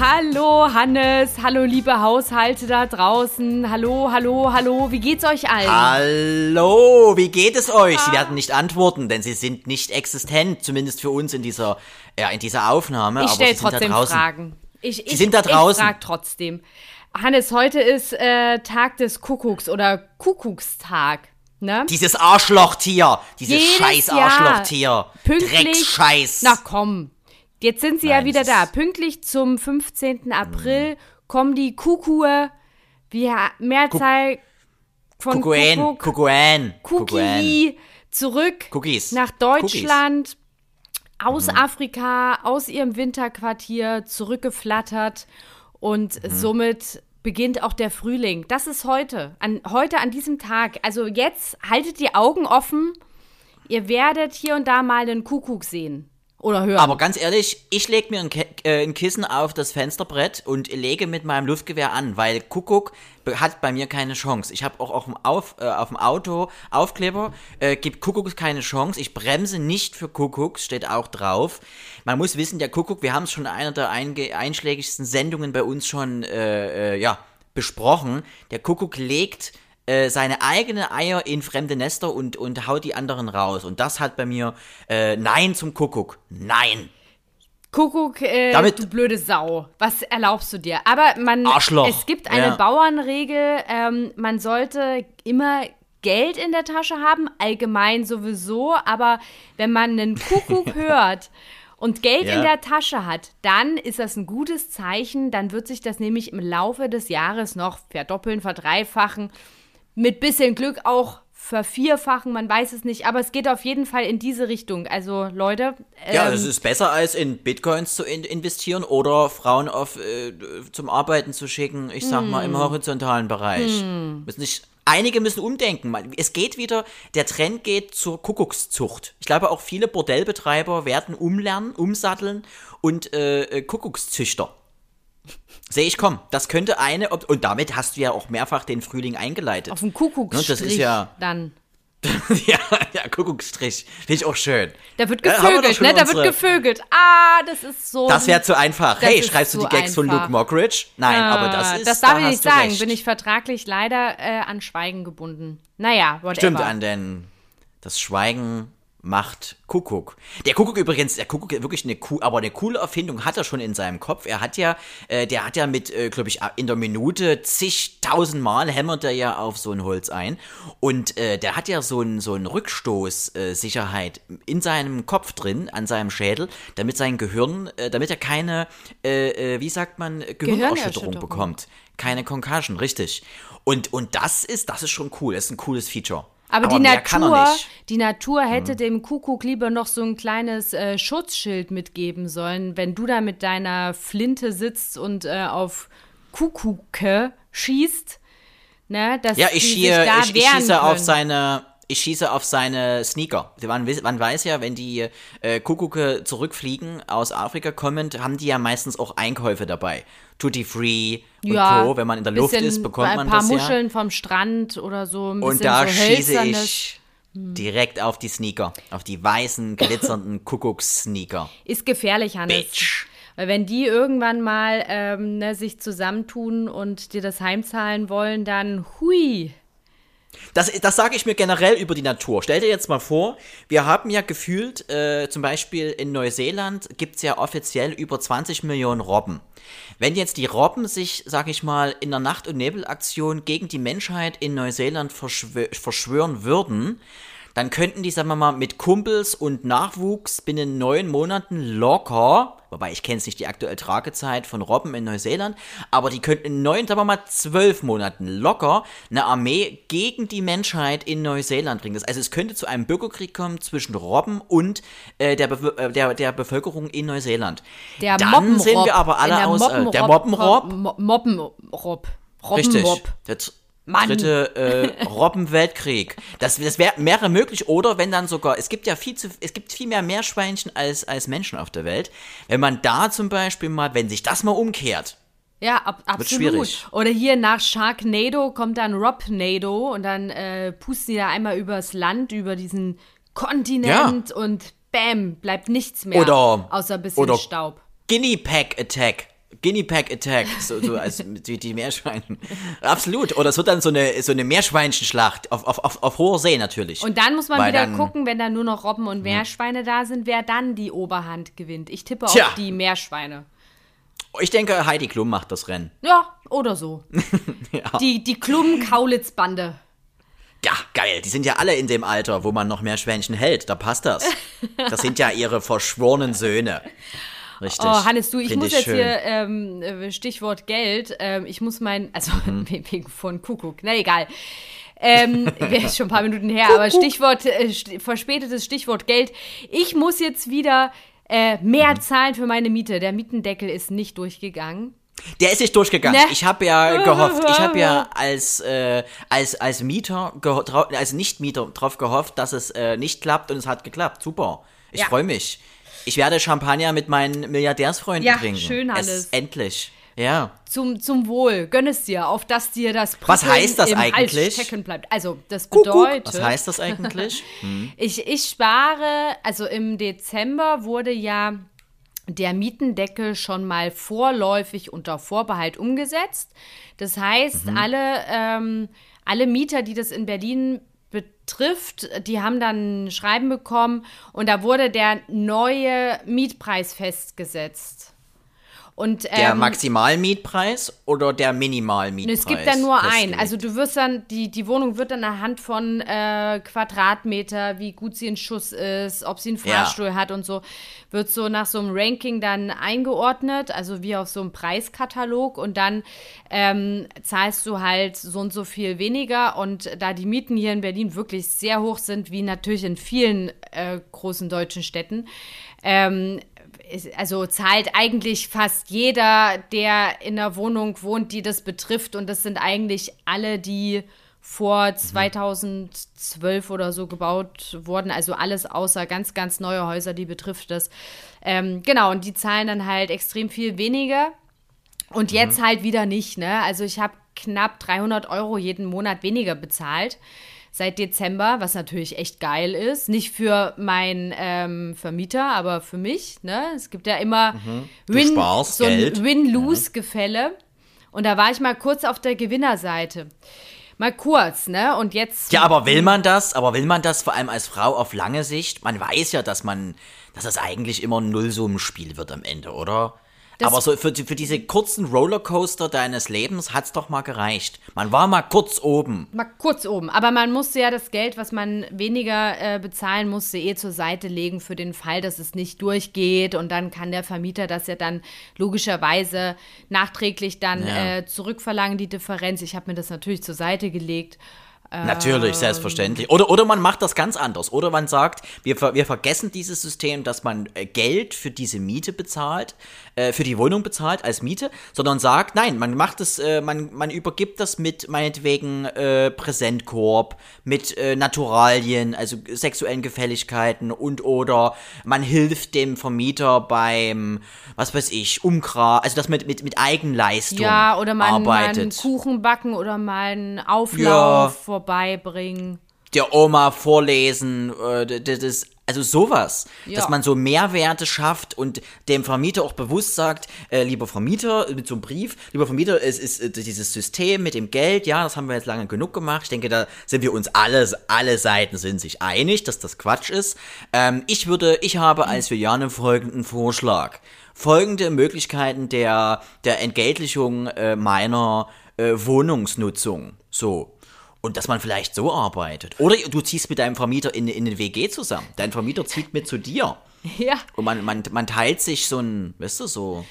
Hallo Hannes, hallo liebe Haushalte da draußen. Hallo, hallo, hallo, wie geht's euch allen? Hallo, wie geht es euch? Sie werden nicht antworten, denn sie sind nicht existent, zumindest für uns in dieser, ja, in dieser Aufnahme. ich aber stelle sie sind trotzdem da draußen. Fragen. Ich, Sie ich, sind da draußen. Ich frag trotzdem. Hannes, heute ist äh, Tag des Kuckucks oder Kuckuckstag. Ne? Dieses Arschlochtier, dieses Jedes scheiß Arschlochtier. Pünktlich. Dreckscheiß. Na komm. Jetzt sind sie ja Nein, wieder es da. Pünktlich zum 15. April kommen die Kukue, wie Mehrzahl von Kuckuän, Kuckuck, Kuckuän. Cookie zurück Cookies. nach Deutschland, aus Mhm. Afrika, aus ihrem Winterquartier zurückgeflattert und Mhm. somit beginnt auch der Frühling. Das ist heute, an, heute an diesem Tag. Also jetzt haltet die Augen offen. Ihr werdet hier und da mal einen Kuckuck sehen oder hören. Aber ganz ehrlich, ich lege mir ein, äh, ein Kissen auf das Fensterbrett und lege mit meinem Luftgewehr an, weil Kuckuck hat bei mir keine Chance. Ich habe auch auf dem, auf, äh, auf dem Auto Aufkleber, äh, gibt Kuckuck keine Chance. Ich bremse nicht für Kuckuck, steht auch drauf. Man muss wissen, der Kuckuck, wir haben es schon in einer der einschlägigsten Sendungen bei uns schon äh, äh, ja, besprochen. Der Kuckuck legt äh, seine eigenen Eier in fremde Nester und, und haut die anderen raus. Und das hat bei mir äh, Nein zum Kuckuck. Nein. Kuckuck, äh, Damit- du blöde Sau. Was erlaubst du dir? Aber man, Arschloch. es gibt eine Ja. Bauernregel, ähm, man sollte immer Geld in der Tasche haben, allgemein sowieso, aber wenn man einen Kuckuck hört und Geld Ja. in der Tasche hat, dann ist das ein gutes Zeichen, dann wird sich das nämlich im Laufe des Jahres noch verdoppeln, verdreifachen, mit bisschen Glück auch vervierfachen, man weiß es nicht, aber es geht auf jeden Fall in diese Richtung. Also Leute, Ja, ähm, es ist besser als in Bitcoins zu in investieren oder Frauen auf äh, zum Arbeiten zu schicken. Ich sag mal Hm. im horizontalen Bereich. Müssen nicht, einige müssen umdenken. Es geht wieder, der Trend geht zur Kuckuckszucht. Ich glaube auch viele Bordellbetreiber werden umlernen, umsatteln und äh, äh, Kuckuckszüchter. Sehe ich, komm, das könnte eine, und damit hast du ja auch mehrfach den Frühling eingeleitet. Auf dem Kuckucksstrich Ne, das ist ja- dann. ja, ja, Kuckucksstrich. Finde ich auch schön. Da wird Ja, wir doch gevögelt, schon ne? Da wird gevögelt. Ah, das ist so. Das wäre zu einfach. Hey, schreibst du die Gags von einfach. Luke Mockridge? Nein, aber das Ah, ist. Das darf da ich nicht sagen. recht. Bin ich vertraglich leider äh, an Schweigen gebunden. Naja, whatever. Stimmt, an den. Das Schweigen macht Kuckuck. Der Kuckuck übrigens, der Kuckuck wirklich eine cool, aber eine coole Erfindung hat er schon in seinem Kopf. Er hat ja, äh, der hat ja mit, äh, glaube ich, in der Minute zigtausend Mal hämmert er ja auf so ein Holz ein. Und äh, der hat ja so ein, so ein Rückstoßsicherheit äh, in seinem Kopf drin, an seinem Schädel, damit sein Gehirn, äh, damit er keine, äh, wie sagt man, Gehirnerschütterung Gehirnerschütterung. bekommt. Keine Concussion, richtig. Und, und das ist, das ist schon cool. Das ist ein cooles Feature. Aber, die Natur, die Natur hätte dem Kuckuck lieber noch so ein kleines äh, Schutzschild mitgeben sollen, wenn du da mit deiner Flinte sitzt und äh, auf Kuckucke schießt. Ne, dass Ja, ich, da ich, ich schieße auf können. seine. Ich schieße auf seine Sneaker. Man, man weiß ja, wenn die äh, Kuckucke zurückfliegen aus Afrika kommend, haben die ja meistens auch Einkäufe dabei. Tutti Free und ja, Co. Wenn man in der Luft ist, bekommt ein man paar das Muscheln vom Strand oder so. Ein bisschen ja. Und da so schieße hölzernes. ich direkt auf die Sneaker. Auf die weißen, glitzernden Kuckucks-Sneaker. Ist gefährlich, Hannes. Bitch. Weil wenn die irgendwann mal ähm, ne, sich zusammentun und dir das heimzahlen wollen, dann hui. Das, das sage ich mir generell über die Natur. Stell dir jetzt mal vor, wir haben ja gefühlt, äh, zum Beispiel in Neuseeland gibt es ja offiziell über 20 Millionen Robben. Wenn jetzt die Robben sich, sag ich mal, in der Nacht- und Nebelaktion gegen die Menschheit in Neuseeland verschwö verschwören würden, dann könnten die, sagen wir mal, mit Kumpels und Nachwuchs binnen neun Monaten locker, wobei ich kenne jetzt nicht die aktuelle Tragezeit von Robben in Neuseeland, aber die könnten in neun, sagen wir mal, zwölf Monaten locker eine Armee gegen die Menschheit in Neuseeland bringen. Das, also es könnte zu einem Bürgerkrieg kommen zwischen Robben und äh, der, Bew- äh, der, der Bevölkerung in Neuseeland. Der Dann Moppenrob. sehen wir aber alle der aus, äh, der Moppenrob- Moppenrob. Mo- Moppenrob. Richtig. Robbenmob. Mann. dritte äh, Robbenweltkrieg. Das, das wär, wäre möglich. Oder wenn dann sogar, es gibt ja viel zu, es gibt viel mehr Meerschweinchen als, als Menschen auf der Welt. Wenn man da zum Beispiel mal, wenn sich das mal umkehrt, Ja, ab, absolut. schwierig. Oder hier nach Sharknado kommt dann Robnado und dann äh, pusten die da einmal übers Land, über diesen Kontinent und bam, bleibt nichts mehr. Oder- außer ein bisschen oder- Staub. Guinea Pack Attack. Guinea Pack Attack, so, so als die, die Meerschweinchen. Absolut. Oder es wird dann so eine, so eine Meerschweinchenschlacht auf, auf, auf, auf hoher See natürlich. Und dann muss man Weil wieder dann- gucken, wenn da nur noch Robben und Meerschweine da sind, wer dann die Oberhand gewinnt. Ich tippe Tja. auf die Meerschweine. Ich denke, Heidi Klum macht das Rennen. Ja, oder so. Ja. Die, die Klum-Kaulitz-Bande. Ja, geil. Die sind ja alle in dem Alter, wo man noch Meerschweinchen hält. Da passt das. Das sind ja ihre verschworenen Söhne. Richtig. Oh, Hannes, du, ich Find muss jetzt schön. hier, ähm, äh, Stichwort Geld, ähm, ich muss mein, also Mhm. wegen von Kuckuck, na egal. Ähm, wäre schon ein paar Minuten her, aber Stichwort, äh, st verspätetes Stichwort Geld. Ich muss jetzt wieder äh, mehr Mhm. zahlen für meine Miete. Der Mietendeckel ist nicht durchgegangen. Der ist nicht durchgegangen. Ne? Ich habe ja gehofft, ich habe ja als, äh, als, als Mieter, als Nicht-Mieter drauf gehofft, dass es äh, nicht klappt und es hat geklappt. Super. Ich Ja. freue mich. Ich werde Champagner mit meinen Milliardärsfreunden Ja, trinken. schön, Es- Hannes. endlich. Ja. Zum, zum Wohl, gönn es dir, auf dass dir das Was Prickeln heißt das im Hals eigentlich? stecken bleibt. Also, das Kuckuck. bedeutet, Was heißt das eigentlich? Ich, ich spare, also im Dezember wurde ja der Mietendeckel schon mal vorläufig unter Vorbehalt umgesetzt. Das heißt, alle, ähm, alle Mieter, die das in Berlin betrifft, die haben dann ein Schreiben bekommen und da wurde der neue Mietpreis festgesetzt. Und, Der ähm, Maximalmietpreis oder der Minimalmietpreis? es gibt dann nur einen. Also du wirst dann, die, die Wohnung wird dann anhand von äh, Quadratmeter, wie gut sie in Schuss ist, ob sie einen Ja. Fahrstuhl hat und so, wird so nach so einem Ranking dann eingeordnet, also wie auf so einem Preiskatalog und dann ähm, zahlst du halt so und so viel weniger und da die Mieten hier in Berlin wirklich sehr hoch sind, wie natürlich in vielen äh, großen deutschen Städten, ähm, also zahlt eigentlich fast jeder, der in einer Wohnung wohnt, die das betrifft. Und das sind eigentlich alle, die vor 2012 oder so gebaut wurden. Also alles außer ganz, ganz neue Häuser, die betrifft das. Ähm, genau, und die zahlen dann halt extrem viel weniger. Und jetzt halt wieder nicht, ne? Also ich habe knapp 300 Euro jeden Monat weniger bezahlt seit Dezember, was natürlich echt geil ist. Nicht für meinen ähm, Vermieter, aber für mich, ne? Es gibt ja immer Win, sparst so ein. Win-Lose-Gefälle. Und da war ich mal kurz auf der Gewinnerseite. Mal kurz, ne? Und jetzt. Ja, aber will man das? Aber will man das vor allem als Frau auf lange Sicht? Man weiß ja, dass man, dass das eigentlich immer ein Nullsummenspiel wird am Ende, oder? Das- aber so für, für diese kurzen Rollercoaster deines Lebens hat's doch mal gereicht. Man war mal kurz oben. Mal kurz oben. Aber man musste ja das Geld, was man weniger äh, bezahlen musste, eh zur Seite legen für den Fall, dass es nicht durchgeht. Und dann kann der Vermieter das ja dann logischerweise nachträglich dann Ja. äh, zurückverlangen, die Differenz. Ich habe mir das natürlich zur Seite gelegt. Natürlich, selbstverständlich. Oder, oder man macht das ganz anders. Oder man sagt, wir, wir vergessen dieses System, dass man äh, Geld für diese Miete bezahlt, äh, für die Wohnung bezahlt als Miete, sondern sagt, nein, man macht es, äh, man, man übergibt das mit meinetwegen äh, Präsentkorb, mit äh, Naturalien, also sexuellen Gefälligkeiten und oder man hilft dem Vermieter beim, was weiß ich, Umgra, also das mit, mit, mit Eigenleistung Ja, oder mal einen arbeitet. Kuchen backen oder mal einen Ja. Auflauf vorbeibringen. der Oma vorlesen, äh, das, also sowas, Ja. dass man so Mehrwerte schafft und dem Vermieter auch bewusst sagt, äh, lieber Vermieter, mit so einem Brief, lieber Vermieter, es ist äh, dieses System mit dem Geld, ja, das haben wir jetzt lange genug gemacht. Ich denke, da sind wir uns alle, alle Seiten sind sich einig, dass das Quatsch ist. Ähm, ich würde, ich habe als Juliane folgenden Vorschlag. Folgende Möglichkeiten der, der Entgeltlichung äh, meiner äh, Wohnungsnutzung. So. Und dass man vielleicht so arbeitet. Oder du ziehst mit deinem Vermieter in, in eine WG zusammen. Dein Vermieter zieht mit zu dir. Ja, Und man, man, man teilt sich so ein, weißt du, so.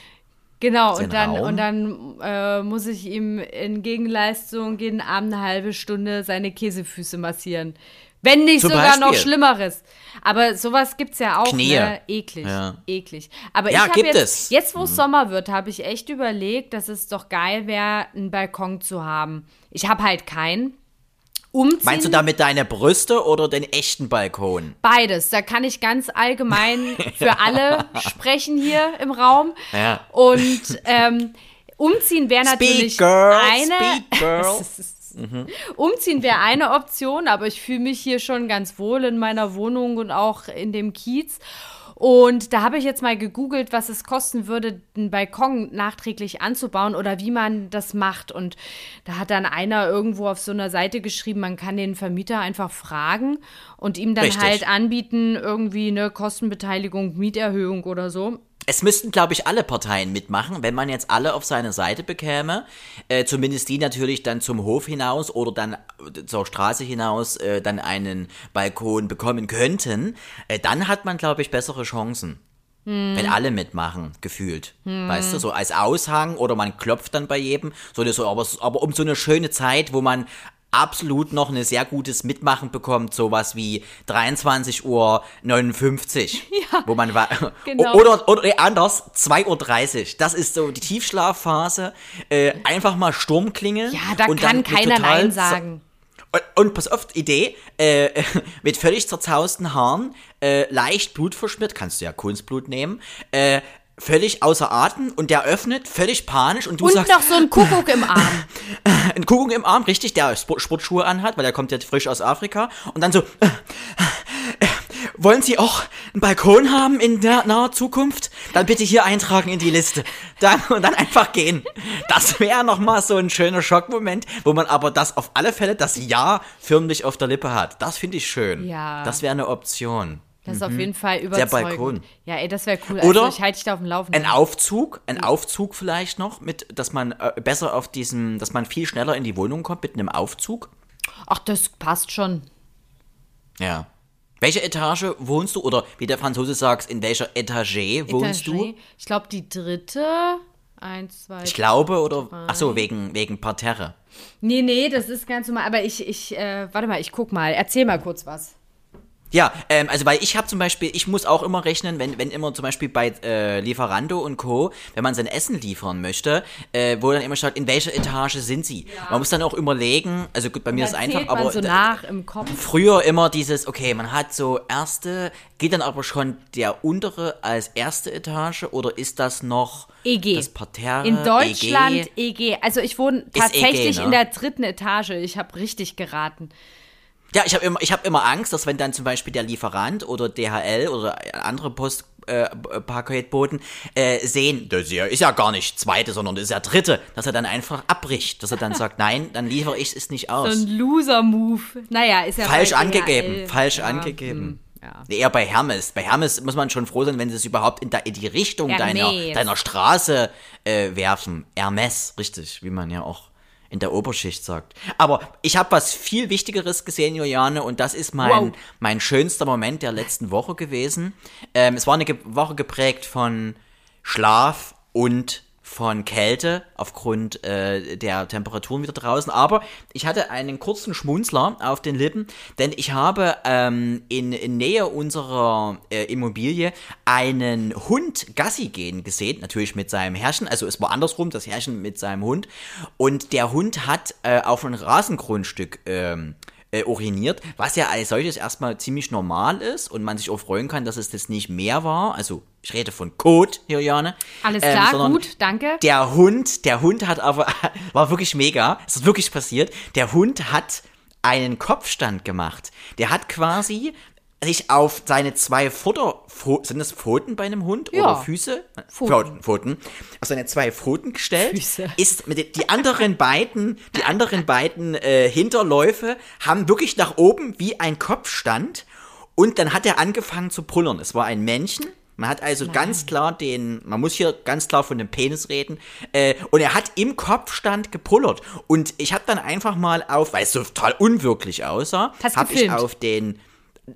genau. Und dann, Raum. und dann äh, muss ich ihm in Gegenleistung jeden Abend eine halbe Stunde seine Käsefüße massieren. Wenn nicht Zum sogar noch Beispiel. Schlimmeres. Aber sowas gibt's ja auch, Knie. ne? Eklig, Ja. eklig. Aber Ja, ich habe gibt jetzt, es. Mhm. jetzt wo es Sommer wird, habe ich echt überlegt, dass es doch geil wäre, einen Balkon zu haben. Ich habe halt keinen. Umziehen, Meinst du damit deine Brüste oder den echten Balkon? beides. Da kann ich ganz allgemein für alle sprechen hier im Raum. Ja. Und ähm, umziehen wäre natürlich girl, eine. girl. Umziehen wäre eine Option, aber ich fühle mich hier schon ganz wohl in meiner Wohnung und auch in dem Kiez. Und da habe ich jetzt mal gegoogelt, was es kosten würde, einen Balkon nachträglich anzubauen oder wie man das macht. Und da hat dann einer irgendwo auf so einer Seite geschrieben, man kann den Vermieter einfach fragen und ihm dann Richtig. halt anbieten, irgendwie eine Kostenbeteiligung, Mieterhöhung oder so. Es müssten, glaube ich, alle Parteien mitmachen, wenn man jetzt alle auf seine Seite bekäme. Äh, zumindest die natürlich dann zum Hof hinaus oder dann äh, zur Straße hinaus äh, dann einen Balkon bekommen könnten. Äh, dann hat man, glaube ich, bessere Chancen. Wenn alle mitmachen, gefühlt. Weißt du, so als Aushang oder man klopft dann bei jedem. So, eine- so, aber, aber um so eine schöne Zeit, wo man absolut noch ein sehr gutes Mitmachen bekommt, sowas wie 23 Uhr 59, wo man war, genau. oder, oder anders, 2.30 Uhr, das ist so die Tiefschlafphase, äh, einfach mal Sturm klingeln. Ja, da und kann keiner Nein sagen. und, und pass auf, Idee, äh, mit völlig zerzausten Haaren, äh, leicht blutverschmiert, kannst du ja Kunstblut nehmen, äh, völlig außer Atem und der öffnet, völlig panisch und du Und sagst, noch so ein Kuckuck im Arm. ein Kuckuck im Arm, richtig, der Sport Sportschuhe anhat, weil der kommt ja frisch aus Afrika und dann so, wollen Sie auch einen Balkon haben in der naher Zukunft? Dann bitte hier eintragen in die Liste. Dann, und dann einfach gehen. Das wäre nochmal so ein schöner Schockmoment, wo man aber das auf alle Fälle das Ja förmlich auf der Lippe hat. Das finde ich schön. Ja. Das wäre eine Option. Das ist auf jeden Fall überzeugend. Balkon. Ja, ey, das wäre cool. Oder also, ich halte dich da auf dem Laufenden. Ein Aufzug, ein Aufzug vielleicht noch, mit, dass man äh, besser auf diesem, dass man viel schneller in die Wohnung kommt mit einem Aufzug. Ach, das passt schon. Ja. Welche Etage wohnst du? Oder wie der Franzose sagt, in welcher Etage wohnst du? Etagé. Ich glaube, die dritte. Eins, zwei. Ich glaube, oder. Ach so, wegen, wegen Parterre. Nee, nee, das ist ganz normal. Aber ich, ich, äh, warte mal, ich guck mal. Erzähl mal kurz was. Ja, ähm, also weil ich habe zum Beispiel, ich muss auch immer rechnen, wenn, wenn immer zum Beispiel bei äh, Lieferando und Co., wenn man sein Essen liefern möchte, äh, wo dann immer steht, in welcher Etage sind sie? Man muss dann auch überlegen, also gut, bei mir ist es einfach, aber so nach im Kopf. früher immer dieses, okay, man hat so erste, geht dann aber schon der untere als erste Etage oder ist das noch EG. das Parterre? In Deutschland EG? EG. Also ich wohne EG, tatsächlich ne? in der dritten Etage. Ich habe richtig geraten. Ja, ich habe immer, ich hab immer Angst, dass wenn dann zum Beispiel der Lieferant oder DHL oder andere Post äh, Paketboten äh, sehen, das ist ja, ist ja gar nicht zweite, sondern das ist ja dritte, dass er dann einfach abbricht, dass er dann sagt, nein, dann liefere ich es nicht So aus. ein Loser-Move. Naja, ist ja Falsch angegeben, DHL. falsch Ja, angegeben. hm, Ja. Eher bei Hermes. Bei Hermes muss man schon froh sein, wenn sie es überhaupt in, die Richtung deiner, deiner Straße äh, werfen. Hermes, richtig, wie man ja auch in der Oberschicht sagt. Aber ich habe was viel Wichtigeres gesehen, Juliane, und das ist mein, Wow. mein schönster Moment der letzten Woche gewesen. Ähm, es war eine Ge Woche geprägt von Schlaf und von Kälte aufgrund äh, der Temperaturen wieder draußen. Aber ich hatte einen kurzen Schmunzler auf den Lippen, denn ich habe ähm, in, in Nähe unserer äh, Immobilie einen Hund Gassi gehen gesehen, natürlich mit seinem Herrchen. Also es war andersrum, das Herrchen mit seinem Hund. Und der Hund hat äh, auf ein Rasengrundstück ähm, äh, uriniert, was ja als solches erstmal ziemlich normal ist und man sich auch freuen kann, dass es das nicht mehr war. Also ich rede von Kot, Juliane. Alles Ähm, klar, sondern gut, danke. Der Hund, der Hund hat aber, war wirklich mega, es ist wirklich passiert, der Hund hat einen Kopfstand gemacht. Der hat quasi sich auf seine zwei Futter, sind das Pfoten bei einem Hund Ja. oder Füße? Pfoten. Pfoten. Auf seine zwei Pfoten gestellt, Füße. ist mit den, die anderen beiden, die anderen beiden äh, Hinterläufe haben wirklich nach oben wie ein Kopfstand und dann hat er angefangen zu pullern. Es war ein Männchen. Man hat also ganz klar den, man muss hier ganz klar von dem Penis reden. Äh, und er hat im Kopfstand gepullert. Und ich habe dann einfach mal auf, weil es so total unwirklich aussah, habe ich auf den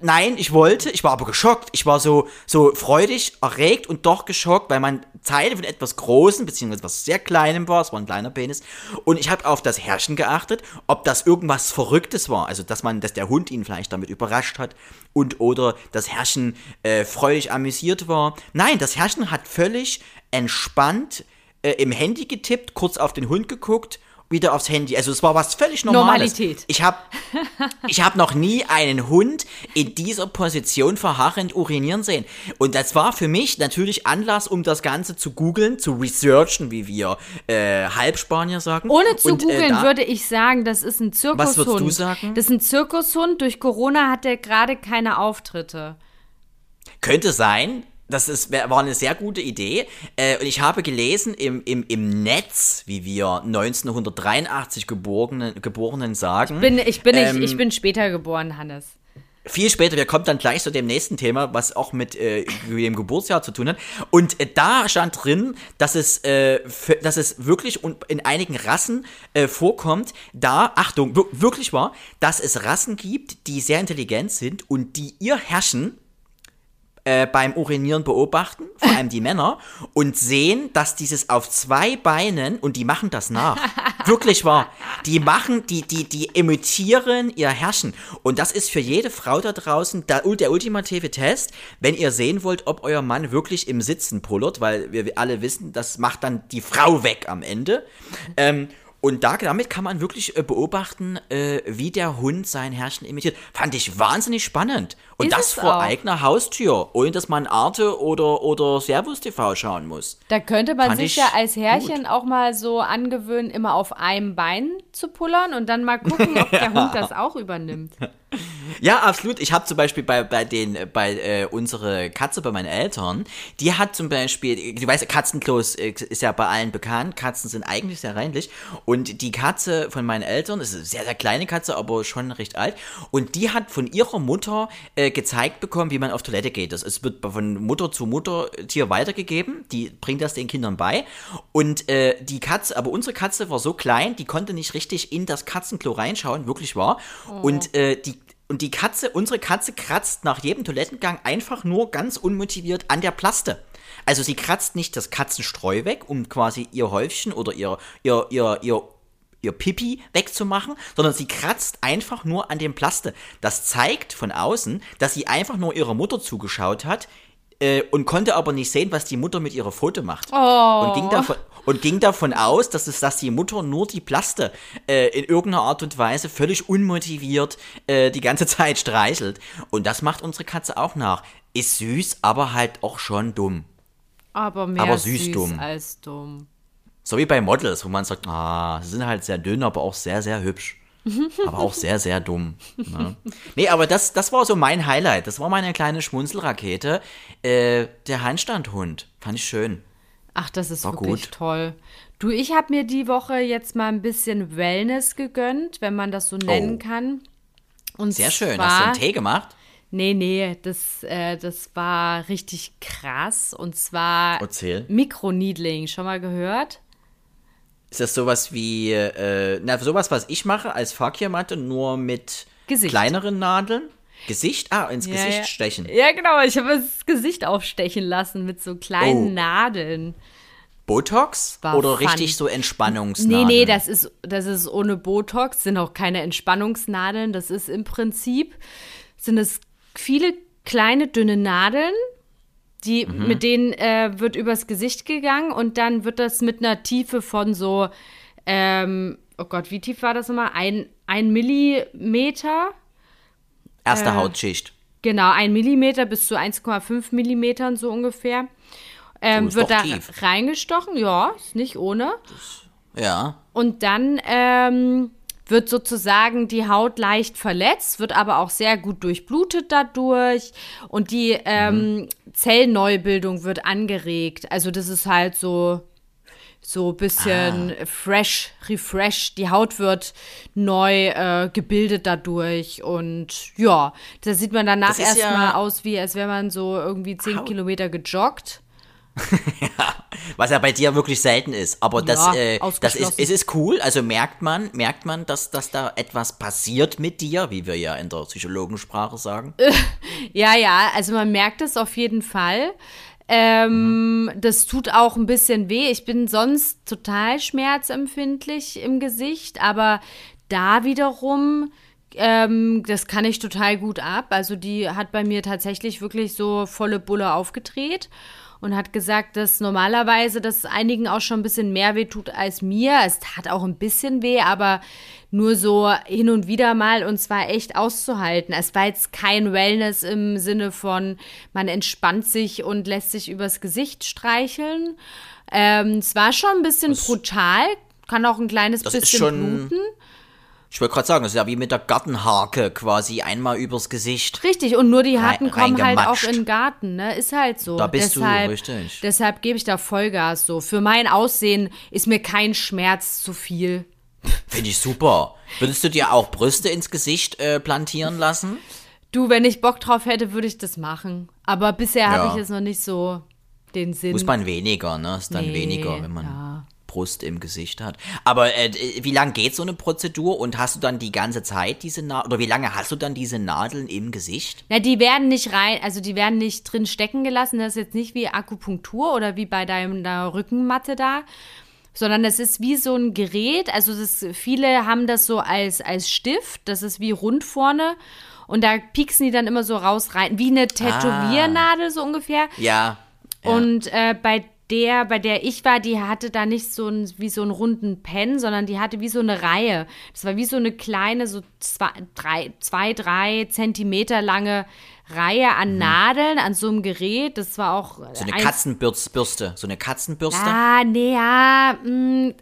Nein, ich wollte, ich war aber geschockt. Ich war so, so freudig, erregt und doch geschockt, weil man Teile von etwas Großem, beziehungsweise etwas sehr Kleinem war, es war ein kleiner Penis, und ich habe auf das Herrschen geachtet, ob das irgendwas Verrücktes war. Also, dass man, dass der Hund ihn vielleicht damit überrascht hat und oder das Herrschen äh, freudig amüsiert war. Nein, das Herrschen hat völlig entspannt äh, im Handy getippt, kurz auf den Hund geguckt wieder aufs Handy. Also es war was völlig Normales. Normalität. Ich habe ich hab noch nie einen Hund in dieser Position verharrend urinieren sehen. Und das war für mich natürlich Anlass, um das Ganze zu googeln, zu researchen, wie wir äh, Halbspanier sagen. Ohne zu Und, äh, googeln da- würde ich sagen, das ist ein Zirkushund. Was würdest du sagen? Das ist ein Zirkushund. Durch Corona hat er gerade keine Auftritte. Könnte sein. Das ist, war eine sehr gute Idee. Äh, und ich habe gelesen im, im, im Netz, wie wir 1983 Geborenen, Geborenen sagen. Bin, ich, bin Ähm, ich, ich bin später geboren, Hannes. viel später, wir kommen dann gleich zu dem nächsten Thema, was auch mit äh, dem Geburtsjahr zu tun hat. Und äh, da stand drin, dass es, äh, dass es wirklich in einigen Rassen äh, vorkommt, da, Achtung, wir- wirklich wahr, dass es Rassen gibt, die sehr intelligent sind und die ihr Herrschen äh, beim Urinieren beobachten, vor allem die Männer, und sehen, dass dieses auf zwei Beinen, und die machen das nach. Wirklich wahr. Die machen, die, die, die imitieren ihr Herrschen. Und das ist für jede Frau da draußen der, der ultimative Test, wenn ihr sehen wollt, ob euer Mann wirklich im Sitzen pullert, weil wir alle wissen, das macht dann die Frau weg am Ende. Ähm, und da, damit kann man wirklich äh, beobachten, äh, wie der Hund sein Herrchen imitiert. Fand ich wahnsinnig spannend. Und Ist das vor auch. eigener Haustür, ohne dass man Arte oder, oder Servus TV schauen muss. Da könnte man Fand sich ich ja als Herrchen auch mal so angewöhnen, immer auf einem Bein zu pullern und dann mal gucken, ob der Hund das auch übernimmt. Ja, absolut. Ich habe zum Beispiel bei, bei den, bei äh, unsere Katze bei meinen Eltern, die hat zum Beispiel, du weißt, Katzenklos äh, ist ja bei allen bekannt. Katzen sind eigentlich sehr reinlich. Und die Katze von meinen Eltern, ist eine sehr, sehr kleine Katze, aber schon recht alt. Und die hat von ihrer Mutter äh, gezeigt bekommen, wie man auf Toilette geht. Das es wird von Mutter zu Mutter Tier weitergegeben. Die bringt das den Kindern bei. Und äh, die Katze, aber unsere Katze war so klein, die konnte nicht richtig in das Katzenklo reinschauen, wirklich wahr. Und äh, die und die Katze, unsere Katze kratzt nach jedem Toilettengang einfach nur ganz unmotiviert an der Plaste. Also sie kratzt nicht das Katzenstreu weg, um quasi ihr Häufchen oder ihr, ihr, ihr, ihr, ihr Pipi wegzumachen, sondern sie kratzt einfach nur an dem Plaste. Das zeigt von außen, dass sie einfach nur ihrer Mutter zugeschaut hat äh, und konnte aber nicht sehen, was die Mutter mit ihrer Pfote macht. Und, ging davon, und ging davon aus, dass, es, dass die Mutter nur die Plaste äh, in irgendeiner Art und Weise völlig unmotiviert äh, die ganze Zeit streichelt. Und das macht unsere Katze auch nach. Ist süß, aber halt auch schon dumm. Aber mehr Aber süß, süß dumm. als dumm. So wie bei Models, wo man sagt, ah, sie sind halt sehr dünn, aber auch sehr, sehr hübsch. aber auch sehr, sehr dumm. Ne? Nee, aber das, das war so mein Highlight. Das war meine kleine Schmunzelrakete. Äh, der Handstandhund. Fand ich schön. Ach, das ist War wirklich gut. toll. Du, ich habe mir die Woche jetzt mal ein bisschen Wellness gegönnt, wenn man das so nennen Oh. kann. Und Sehr schön. Hast du einen Tee gemacht? Nee, nee, das, äh, das war richtig krass. Und zwar Erzähl. Mikroneedling. Schon mal gehört? Ist das sowas wie, äh, na, sowas, was ich mache als Fakirmatte, nur mit Gesicht. kleineren Nadeln? Gesicht? Ah, ins Ja, Gesicht ja. stechen. Ja, genau. Ich habe das Gesicht aufstechen lassen mit so kleinen Oh. Nadeln. Botox? War Oder fun. richtig so Nee, Entspannungsnadeln? nee, das ist, das ist ohne Botox, sind auch keine Entspannungsnadeln. Das ist im Prinzip, sind es viele kleine, dünne Nadeln, die, Mhm. mit denen äh, wird übers Gesicht gegangen und dann wird das mit einer Tiefe von so, ähm, oh Gott, wie tief war das nochmal? Ein, ein Millimeter? Erste äh, Hautschicht. Genau, ein Millimeter bis zu 1,5 Millimetern so ungefähr. Ähm, wird da tief. reingestochen, ja, ist nicht ohne. Ja. Und dann ähm, wird sozusagen die Haut leicht verletzt, wird aber auch sehr gut durchblutet dadurch und die ähm, Zellneubildung wird angeregt. Also das ist halt so so ein bisschen fresh, refresh. Die Haut wird neu äh, gebildet dadurch und ja, da sieht man danach ist ja- erstmal aus, wie als wäre man so irgendwie zehn Kilometer gejoggt. Was ja bei dir wirklich selten ist. Aber das, Ja, äh, das ist, es ist cool. Also merkt man, merkt man, dass, dass da etwas passiert mit dir, wie wir ja in der Psychologensprache sagen. Ja, ja, also man merkt es auf jeden Fall. Ähm, Das tut auch ein bisschen weh. Ich bin sonst total schmerzempfindlich im Gesicht, aber da wiederum, ähm, das kann ich total gut ab. Also die hat bei mir tatsächlich wirklich so volle Bulle aufgedreht und hat gesagt, dass normalerweise das einigen auch schon ein bisschen mehr weh tut als mir. Es tat auch ein bisschen weh, aber nur so hin und wieder mal und zwar echt auszuhalten. Es war jetzt kein Wellness im Sinne von, man entspannt sich und lässt sich übers Gesicht streicheln. Ähm, es war schon ein bisschen brutal, kann auch ein kleines Das bisschen bluten. Ich wollte gerade sagen, das ist ja wie mit der Gartenhake quasi einmal übers Gesicht. Richtig, und nur die Rein- kommen halt auch in den Garten, ne? Ist halt so. Da bist du deshalb, richtig. Deshalb gebe ich da Vollgas so. Für mein Aussehen ist mir kein Schmerz zu viel. Finde ich super. Würdest du dir auch Brüste ins Gesicht äh, plantieren lassen? Du, wenn ich Bock drauf hätte, würde ich das machen. Aber bisher habe Ja. ich jetzt noch nicht so den Sinn. Muss man weniger, ne? Ist dann Nee, weniger, wenn man ja. Brust im Gesicht hat. Aber äh, wie lange geht so eine Prozedur und hast du dann die ganze Zeit diese Nadeln, oder wie lange hast du dann diese Nadeln im Gesicht? Na, die werden nicht rein, also die werden nicht drin stecken gelassen. Das ist jetzt nicht wie Akupunktur oder wie bei deiner Rückenmatte da, sondern das ist wie so ein Gerät. Also das, viele haben das so als, als Stift, das ist wie rund vorne. Und da pieksen die dann immer so raus rein, wie eine Tätowiernadel so ungefähr. Ja. ja. Und äh, bei der, bei der ich war, die hatte da nicht so ein, wie so einen runden Pen, sondern die hatte wie so eine Reihe. Das war wie so eine kleine, so zwei, drei, zwei, drei Zentimeter lange Reihe an Nadeln an so einem Gerät. Das war auch. Mhm. so eine eins- Katzenbürste. So eine Katzenbürste? Ah, nee, ja, mh,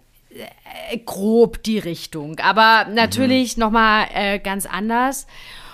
äh, grob die Richtung. Aber Mhm. natürlich noch nochmal äh, ganz anders.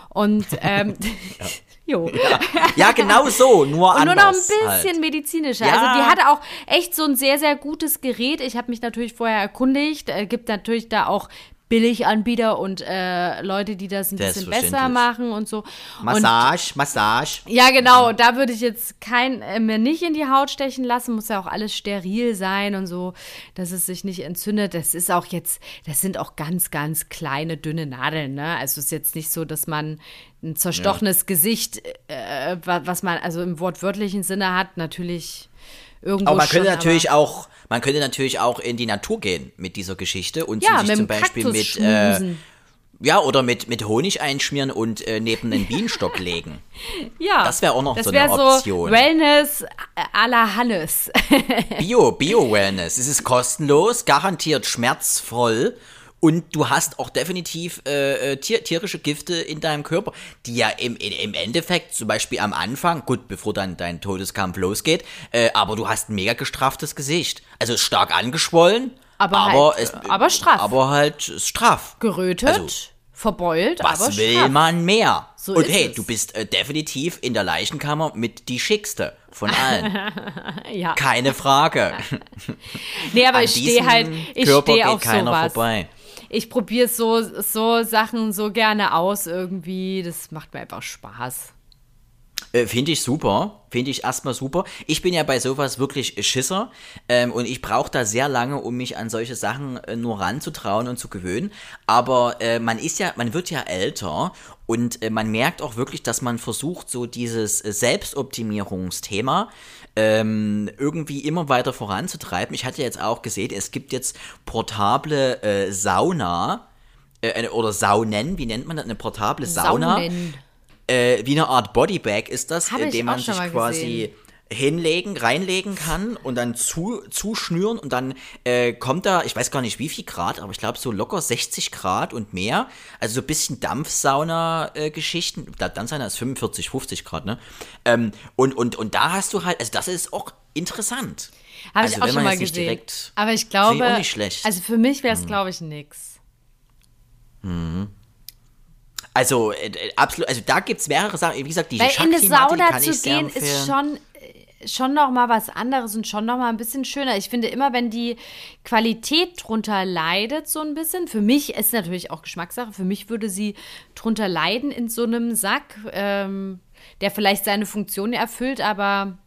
Und, ähm, jo. Ja, genau so, nur Und nur noch ein anders. bisschen halt. medizinischer. Ja. Also die hatte auch echt so ein sehr, sehr gutes Gerät. Ich habe mich natürlich vorher erkundigt. Äh, gibt natürlich da auch Billiganbieter und äh, Leute, die das ein bisschen besser machen und so. Und Massage, Massage. ja, genau. Da würde ich jetzt kein, äh, mir nicht in die Haut stechen lassen. Muss ja auch alles steril sein und so, dass es sich nicht entzündet. Das ist auch jetzt, das sind auch ganz, ganz kleine, dünne Nadeln. Ne? Also es ist jetzt nicht so, dass man ein zerstochenes Gesicht, äh, wa- was man also im wortwörtlichen Sinne hat, natürlich irgendwo Aber man könnte natürlich auch, man könnte natürlich auch in die Natur gehen mit dieser Geschichte und ja, sich zum Beispiel Kaktus mit, äh, ja, oder mit, mit Honig einschmieren und äh, neben einen Bienenstock legen. ja, das wär auch noch so eine Option. So Wellness à la Hannes. Bio, Bio-Wellness. Es ist kostenlos, garantiert schmerzvoll und du hast auch definitiv äh, äh, tier, tierische Gifte in deinem Körper, die ja im, im, Endeffekt zum Beispiel am Anfang, gut, bevor dann dein Todeskampf losgeht, äh, aber du hast ein mega gestrafftes Gesicht. Also ist stark angeschwollen, Aber aber, halt, es, aber straff. Aber halt straff. Gerötet, Also, verbeult, Was aber will straff. man mehr? So und hey, es. du bist äh, definitiv in der Leichenkammer mit die schickste von allen. Ja. Keine Frage. Nee, aber An ich stehe halt, ich Körper stehe geht auf keiner sowas. vorbei. Ich probiere so, so Sachen so gerne aus irgendwie. Das macht mir einfach Spaß. Äh, Finde ich super. Finde ich erstmal super. Ich bin ja bei sowas wirklich Schisser ähm, und ich brauche da sehr lange, um mich an solche Sachen äh, nur ranzutrauen und zu gewöhnen. Aber äh, man ist ja, man wird ja älter und äh, man merkt auch wirklich, dass man versucht, so dieses äh, Selbstoptimierungsthema ähm, irgendwie immer weiter voranzutreiben. Ich hatte jetzt auch gesehen, es gibt jetzt portable äh, Sauna äh, oder Saunen, wie nennt man das? Eine portable Sauna. Saunen. Äh, wie eine Art Bodybag ist das, in dem man sich quasi gesehen. Hinlegen, reinlegen kann und dann zu, zuschnüren und dann äh, kommt da, ich weiß gar nicht wie viel Grad, aber ich glaube so locker 60 Grad und mehr. Also so ein bisschen Dampfsauna-Geschichten. Äh, Dampfsauna ist 45, 50 Grad, ne? Ähm, und, und, und da hast du halt, also das ist auch interessant. Habe Also ich auch schon mal gesehen. direkt- Aber ich glaube, auch nicht schlecht. also für mich wäre es, glaube ich, nix. Also, äh, äh, absolut, also da gibt es mehrere Sachen. Wie gesagt, diese Weil in eine die Sauna kann zu gehen, ist schon, schon noch mal was anderes und schon noch mal ein bisschen schöner. Ich finde immer, wenn die Qualität drunter leidet, so ein bisschen, für mich ist natürlich auch Geschmackssache, für mich würde sie drunter leiden in so einem Sack, ähm, der vielleicht seine Funktion erfüllt, aber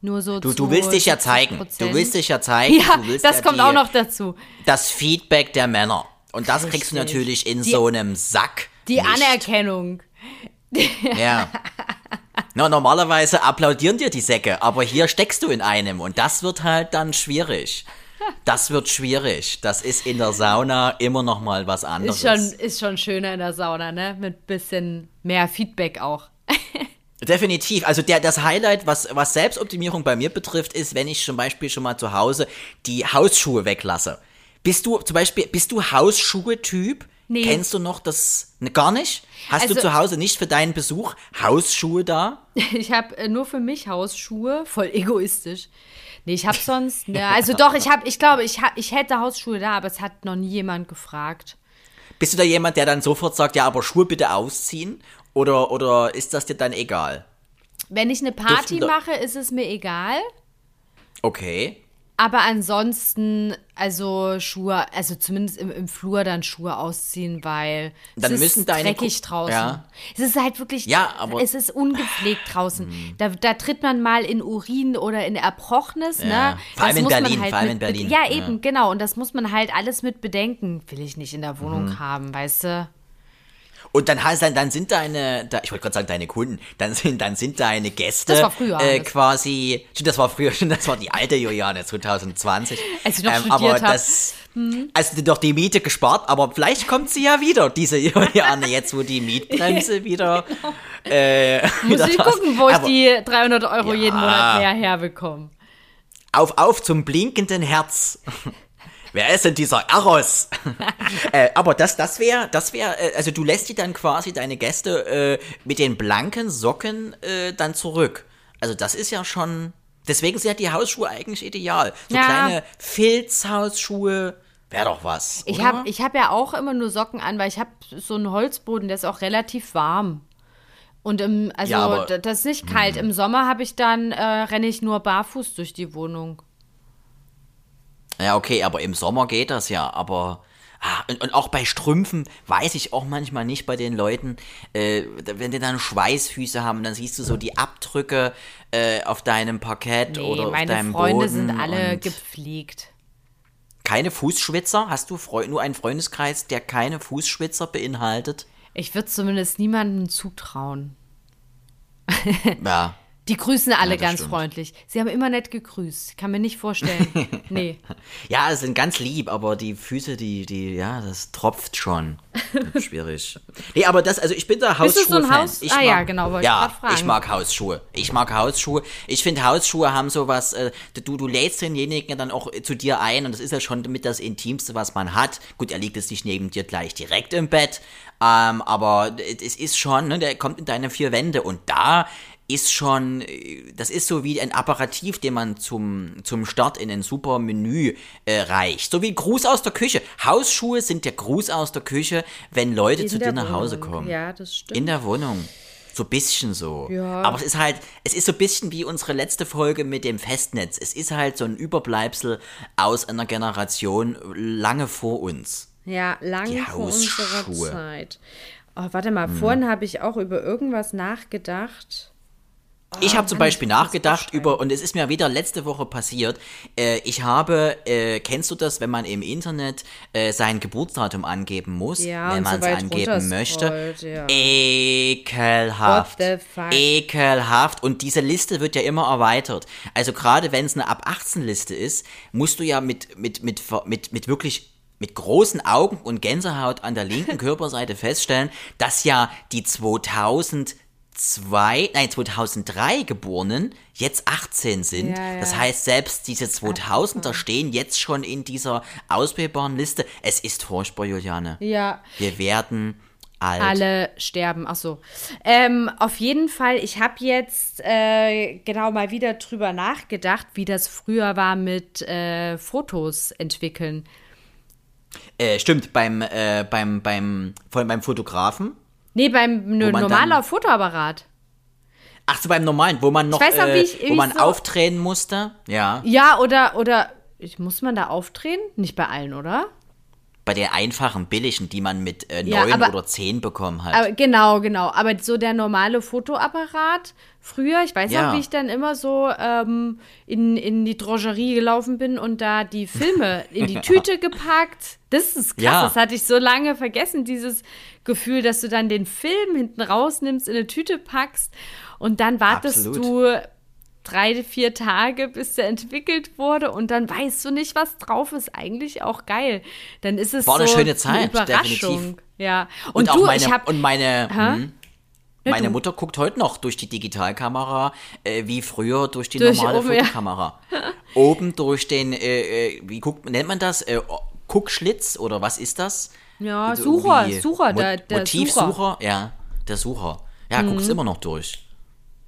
Nur so Du, zu du willst dich ja 70%. zeigen. Du willst dich ja zeigen. Ja, du willst das ja kommt die, auch noch dazu. Das Feedback der Männer. Und das kriegst du Richtig. natürlich in Die- so einem Sack. Die nicht. Anerkennung. Ja. Na, normalerweise applaudieren dir die Säcke, aber hier steckst du in einem und das wird halt dann schwierig. Das wird schwierig. Das ist in der Sauna immer noch mal was anderes. Ist schon, ist schon schöner in der Sauna, ne? Mit bisschen mehr Feedback auch. Definitiv. Also der, das Highlight, was, was Selbstoptimierung bei mir betrifft, ist, wenn ich zum Beispiel schon mal zu Hause die Hausschuhe weglasse. Bist du zum Beispiel, bist du Hausschuhe-Typ? Nee. Kennst du noch das ne, gar nicht? Hast du Also- zu Hause nicht für deinen Besuch Hausschuhe da? Ich habe äh, nur für mich Hausschuhe, voll egoistisch. Nee, ich habe sonst, ne, also doch, ich habe, ich glaube, ich, hab, ich hätte Hausschuhe da, aber es hat noch nie jemand gefragt. Bist du da jemand, der dann sofort sagt, ja, aber Schuhe bitte ausziehen? Oder, oder ist das dir dann egal? Wenn ich eine Party mache, ist es mir egal. Okay. Aber ansonsten, also Schuhe, also zumindest im, im Flur dann Schuhe ausziehen, weil Dann es müssen ist deine dreckig Ku- draußen. Ja. Es ist halt wirklich, Ja, aber- Hm. es ist ungepflegt draußen. Da, da tritt man mal in Urin oder in Erbrochenes, Ja. ne? Vor allem in muss man Berlin, halt vor allem in Berlin. Ja, Ja. eben, genau. Und das muss man halt alles mit bedenken. Will ich nicht in der Wohnung Mhm. haben, weißt du? Und dann heißt dann, dann sind deine, da, ich wollte gerade sagen deine Kunden, dann sind, dann sind deine Gäste Das war früher äh, quasi, das war früher, stimmt, das war die alte Juliane 2020. Als ich noch aber studiert hab. das, also doch die Miete gespart, aber vielleicht kommt sie ja wieder, diese Juliane, jetzt wo die Mietbremse wieder, äh, Muss wieder ich das- gucken, wo ich aber die 300 Euro jeden Ja. Monat mehr herbekomme. Auf, auf zum blinkenden Herz. Wer ist denn dieser Eros? äh, aber das, das wäre, das wäre, äh, also du lässt die dann quasi deine Gäste äh, mit den blanken Socken äh, dann zurück. Also das ist ja schon, deswegen sind ja die Hausschuhe eigentlich ideal. So Ja. kleine Filzhausschuhe, wäre doch was. Ich habe ich hab ja auch immer nur Socken an, weil ich habe so einen Holzboden, der ist auch relativ warm. Und im, also Ja, aber- das ist nicht kalt. Im Sommer habe ich dann, äh, renne ich nur barfuß durch die Wohnung. Ja, okay, aber im Sommer geht das ja, aber. Ah, und, und auch bei Strümpfen weiß ich auch manchmal nicht bei den Leuten, äh, wenn die dann Schweißfüße haben, dann siehst du so die Abdrücke äh, auf deinem Parkett Nee, oder auf meine deinem Freunde Boden. sind alle gepflegt. keine Fußschwitzer? Hast du Freu nur einen Freundeskreis, der keine Fußschwitzer beinhaltet? Ich würde zumindest niemandem zutrauen. Ja. Die grüßen alle das ganz stimmt. freundlich. Sie haben immer nett gegrüßt. Kann mir nicht vorstellen. nee. Ja, es sind ganz lieb, aber die Füße, die, die, ja, das tropft schon. Schwierig. Nee, aber das, also ich bin da Bist du so ein Hausschuhe-Fan. Haus- Ich Ah mag, ja, genau, wollte ich ja, grad fragen. ich mag Hausschuhe. Ich mag Hausschuhe. Ich finde, Hausschuhe haben sowas, äh, du, du lädst denjenigen ja dann auch zu dir ein und das ist ja schon mit das Intimste, was man hat. Gut, er liegt jetzt nicht neben dir gleich direkt im Bett, ähm, aber es ist schon, ne, der kommt in deine vier Wände und da ist schon, äh, das ist so wie ein Apparativ, den man zum, zum Start in ein super Menü äh, reicht. So wie Gruß aus der Küche. Hausschuhe sind der Gruß aus der Küche, wenn Leute zu dir nach Hause kommen. Ja, das stimmt. In der Wohnung. So ein bisschen so. Ja. Aber es ist halt, es ist so ein bisschen wie unsere letzte Folge mit dem Festnetz. Es ist halt so ein Überbleibsel aus einer Generation lange vor uns. Ja, lang Die vor unserer. Zeit. Oh, warte mal, Hm. vorhin habe ich auch über irgendwas nachgedacht. Ich habe zum Beispiel nachgedacht über, und es ist mir wieder letzte Woche passiert, äh, ich habe, äh, kennst du das, wenn man im Internet äh, sein Geburtsdatum angeben muss, Ja, wenn und so man es angeben möchte? ja. Ekelhaft. What the fuck? Ekelhaft. Und diese Liste wird ja immer erweitert. Also gerade wenn es eine ab 18 Liste ist, musst du ja mit, mit, mit, mit, mit wirklich mit großen Augen und Gänsehaut an der linken Körperseite feststellen, dass ja die 2002, nein 2003 Geborenen jetzt 18 sind. Ja, ja. Das heißt, selbst diese 2000er stehen jetzt schon in dieser auswählbaren Liste. Es ist furchtbar, Juliane. Ja, Wir werden alt. alle sterben. Ach so. Ähm, auf jeden Fall, ich habe jetzt äh, genau mal wieder drüber nachgedacht, wie das früher war mit äh, Fotos entwickeln. Äh, stimmt, beim, äh, beim, beim, von, beim Fotografen. Nee, beim man normaler Fotoapparat. Ach so, beim normalen, wo man noch, weiß noch, äh, wie ich- wo ich man so- aufdrehen musste. Ja. Ja, oder, oder, ich, muss man da aufdrehen? Nicht bei allen, oder? Bei den einfachen, billigen, die man mit äh, Ja, 9 aber- oder 10 bekommen hat. Aber genau, genau. Aber so der normale Fotoapparat früher, ich weiß Ja. noch, wie ich dann immer so ähm, in, in die Drogerie gelaufen bin und da die Filme in die Tüte gepackt. Das ist krass, Ja. das hatte ich so lange vergessen, dieses Gefühl, dass du dann den Film hinten rausnimmst, in eine Tüte packst und dann wartest Absolut. du drei, vier Tage, bis der entwickelt wurde und dann weißt du nicht, was drauf ist. Eigentlich auch geil. Dann ist es War eine so schöne Zeit, eine Überraschung. definitiv. Ja. Und, und, auch du, meine, ich hab, und meine, hm, Ja, meine du. Mutter guckt heute noch durch die Digitalkamera, äh, wie früher durch die Durch normale oben, ja. Fotokamera. Oben durch den, äh, äh, wie guckt, nennt man das? Äh, Guckschlitz oder was ist das? Ja, Sucher, Sucher, Mo- der, der Motivsucher, Sucher. Mhm. ja, der Sucher. Ja, guckst immer noch durch.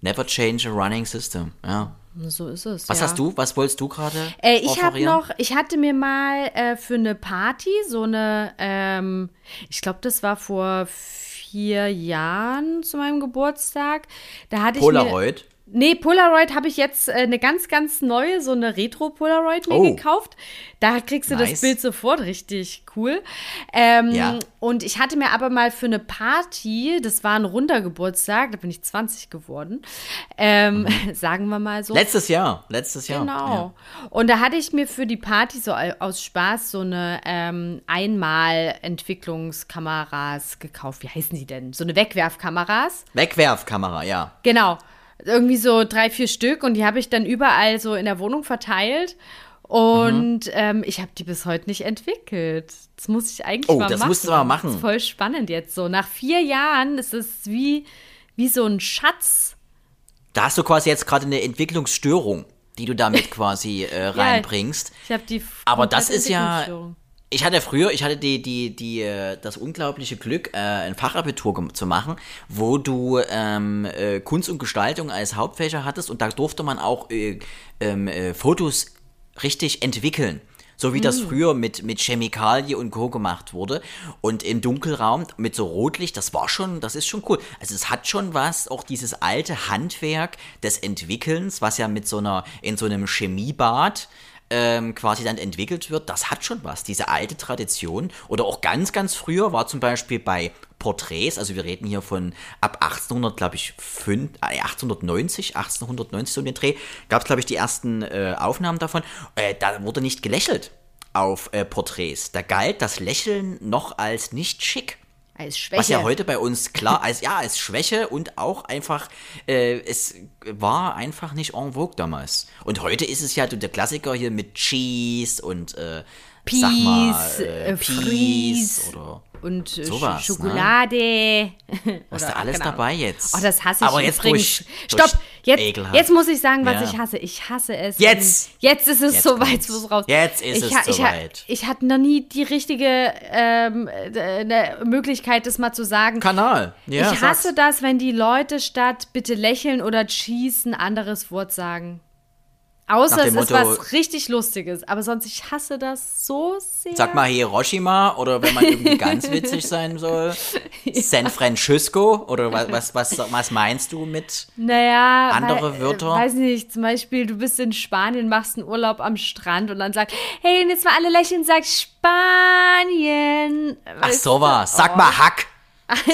Never change a running system, ja. So ist es. Was ja. hast du, was wolltest du gerade Äh, ich habe noch, ich hatte mir mal äh, für eine Party so eine, ähm, ich glaube, das war vor vier Jahren zu meinem Geburtstag. Da hatte ich mir, Polaroid. Nee, Polaroid habe ich jetzt äh, eine ganz, ganz neue, so eine Retro-Polaroid mir Oh. gekauft. Da kriegst du das Nice. Bild sofort richtig cool. Ähm, Ja. Und ich hatte mir aber mal für eine Party, das war ein runder Geburtstag, da bin ich 20 geworden, ähm, sagen wir mal so. Letztes Jahr, letztes Jahr. Genau. Ja. Und da hatte ich mir für die Party so au- aus Spaß so eine ähm, Einmal-Entwicklungskameras gekauft. Wie heißen die denn? So eine Wegwerfkameras. Wegwerfkamera, ja. Genau. Irgendwie so drei, vier Stück und die habe ich dann überall so in der Wohnung verteilt. Und ähm, ich habe die bis heute nicht entwickelt. Das muss ich eigentlich Oh, mal das machen. musst du mal machen. Das ist voll spannend jetzt so. Nach vier Jahren ist es wie, wie so ein Schatz. Da hast du quasi jetzt gerade eine Entwicklungsstörung, die du damit quasi äh, reinbringst. Ich habe die Aber das ist ja. Ich hatte früher, ich hatte die, die, die, äh, das unglaubliche Glück, äh, ein Fachabitur zu machen, wo du ähm, äh, Kunst und Gestaltung als Hauptfächer hattest und da durfte man auch äh, ähm, äh, Fotos richtig entwickeln. So wie das früher mit, mit Chemikalie und Co. gemacht wurde. Und im Dunkelraum mit so Rotlicht, das war schon, das ist schon cool. Also es hat schon was, auch dieses alte Handwerk des Entwickelns, was ja mit so einer, in so einem Chemiebad ähm, quasi dann entwickelt wird, das hat schon was, diese alte Tradition. Oder auch ganz, ganz früher war zum Beispiel bei Porträts, also wir reden hier von ab 1800, glaube ich, fün- äh, 1890, 1890 so in den Dreh, gab es, glaube ich, die ersten äh, Aufnahmen davon. Äh, da wurde nicht gelächelt auf äh, Porträts. Da galt das Lächeln noch als nicht schick. Als Schwäche. Was ja heute bei uns klar als ja als Schwäche und auch einfach äh, es war einfach nicht en vogue damals. Und heute ist es ja der Klassiker hier mit Cheese und äh, sag mal äh, äh, Fries. oder und äh, Sowas, Sch- Schokolade. was ist da alles genau. dabei jetzt? Oh, das hasse ich Aber jetzt übrigens. durch, Stopp, durch jetzt, ekelhaft. jetzt muss ich sagen, was Ja. ich hasse. Ich hasse es. Jetzt! Jetzt ist es soweit, wo es raus. Jetzt ist ich, es ha- ich, soweit. Ich hatte noch nie die richtige ähm, äh, Möglichkeit, das mal zu sagen. Kanal. Ja, ich hasse sag's. das, wenn die Leute statt bitte lächeln oder cheese ein anderes Wort sagen. Außer es dem ist Motto- was richtig Lustiges. Aber sonst, ich hasse das so sehr. Sag mal Hiroshima oder wenn man irgendwie ganz witzig sein soll, San Francisco oder was, was, was, was meinst du mit? Naja, Andere weil, Wörter? Äh, weiß nicht, zum Beispiel, du bist in Spanien, machst einen Urlaub am Strand und dann sagt, hey, und jetzt mal alle lächeln, sag Spanien. Ach du? sowas. Sag mal Hack.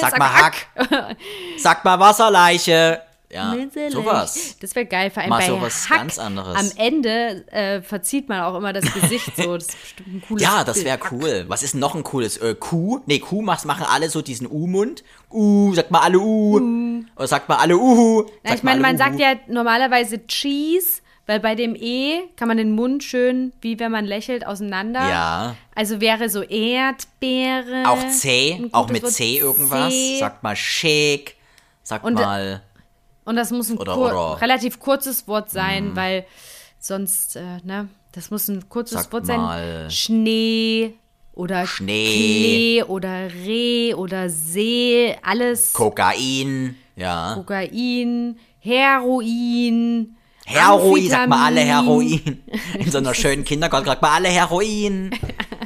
Sag mal Hack. Sag mal Wasserleiche. Ja, Natürlich. sowas. Das wäre geil, vor allem Mal bei sowas Hack. ganz anderes. Am Ende äh, verzieht man auch immer das Gesicht so. Das ist bestimmt ein cooles Ja, das wäre cool. Was ist noch ein cooles? Äh, Kuh? Nee, Kuh macht, machen alle so diesen U-Mund. Uh, sagt mal alle U. Oder sagt mal alle Uhu. Na, ich meine, man alle sagt Uhu. ja normalerweise Cheese, weil bei dem E kann man den Mund schön, wie wenn man lächelt, auseinander. Ja. Also wäre so Erdbeere. Auch C, auch mit Wort. C irgendwas. C. Sagt mal schick. Sagt Und- mal. Und das muss ein Oder- kur oder- relativ kurzes Wort sein, weil sonst, äh, ne, das muss ein kurzes Sag Wort mal. sein. Schnee oder Schnee. Klee oder Reh oder See, alles. Kokain. Ja. Kokain, Heroin. Heroin, sagt mal alle. Heroin. In so einer schönen Kindergarten sagt mal alle Heroin.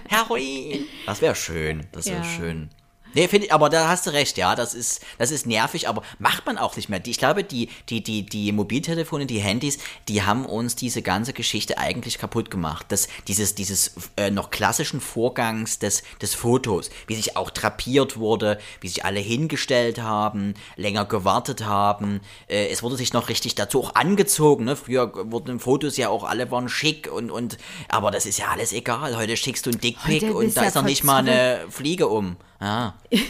Heroin. Das wäre schön. Das wäre Ja. schön. Nee, finde ich, aber da hast du recht, ja, das ist, das ist nervig, aber macht man auch nicht mehr. Ich glaube, die, die, die, die Mobiltelefone, die Handys, die haben uns diese ganze Geschichte eigentlich kaputt gemacht. Das, dieses, dieses äh, noch klassischen Vorgangs des, des Fotos, wie sich auch drapiert wurde, wie sich alle hingestellt haben, länger gewartet haben. Äh, es wurde sich noch richtig dazu auch angezogen. Ne? Früher wurden Fotos ja auch alle waren schick und, und aber das ist ja alles egal. Heute schickst du einen Dickpick und da ja ist noch nicht mal eine Fliege um. Ja.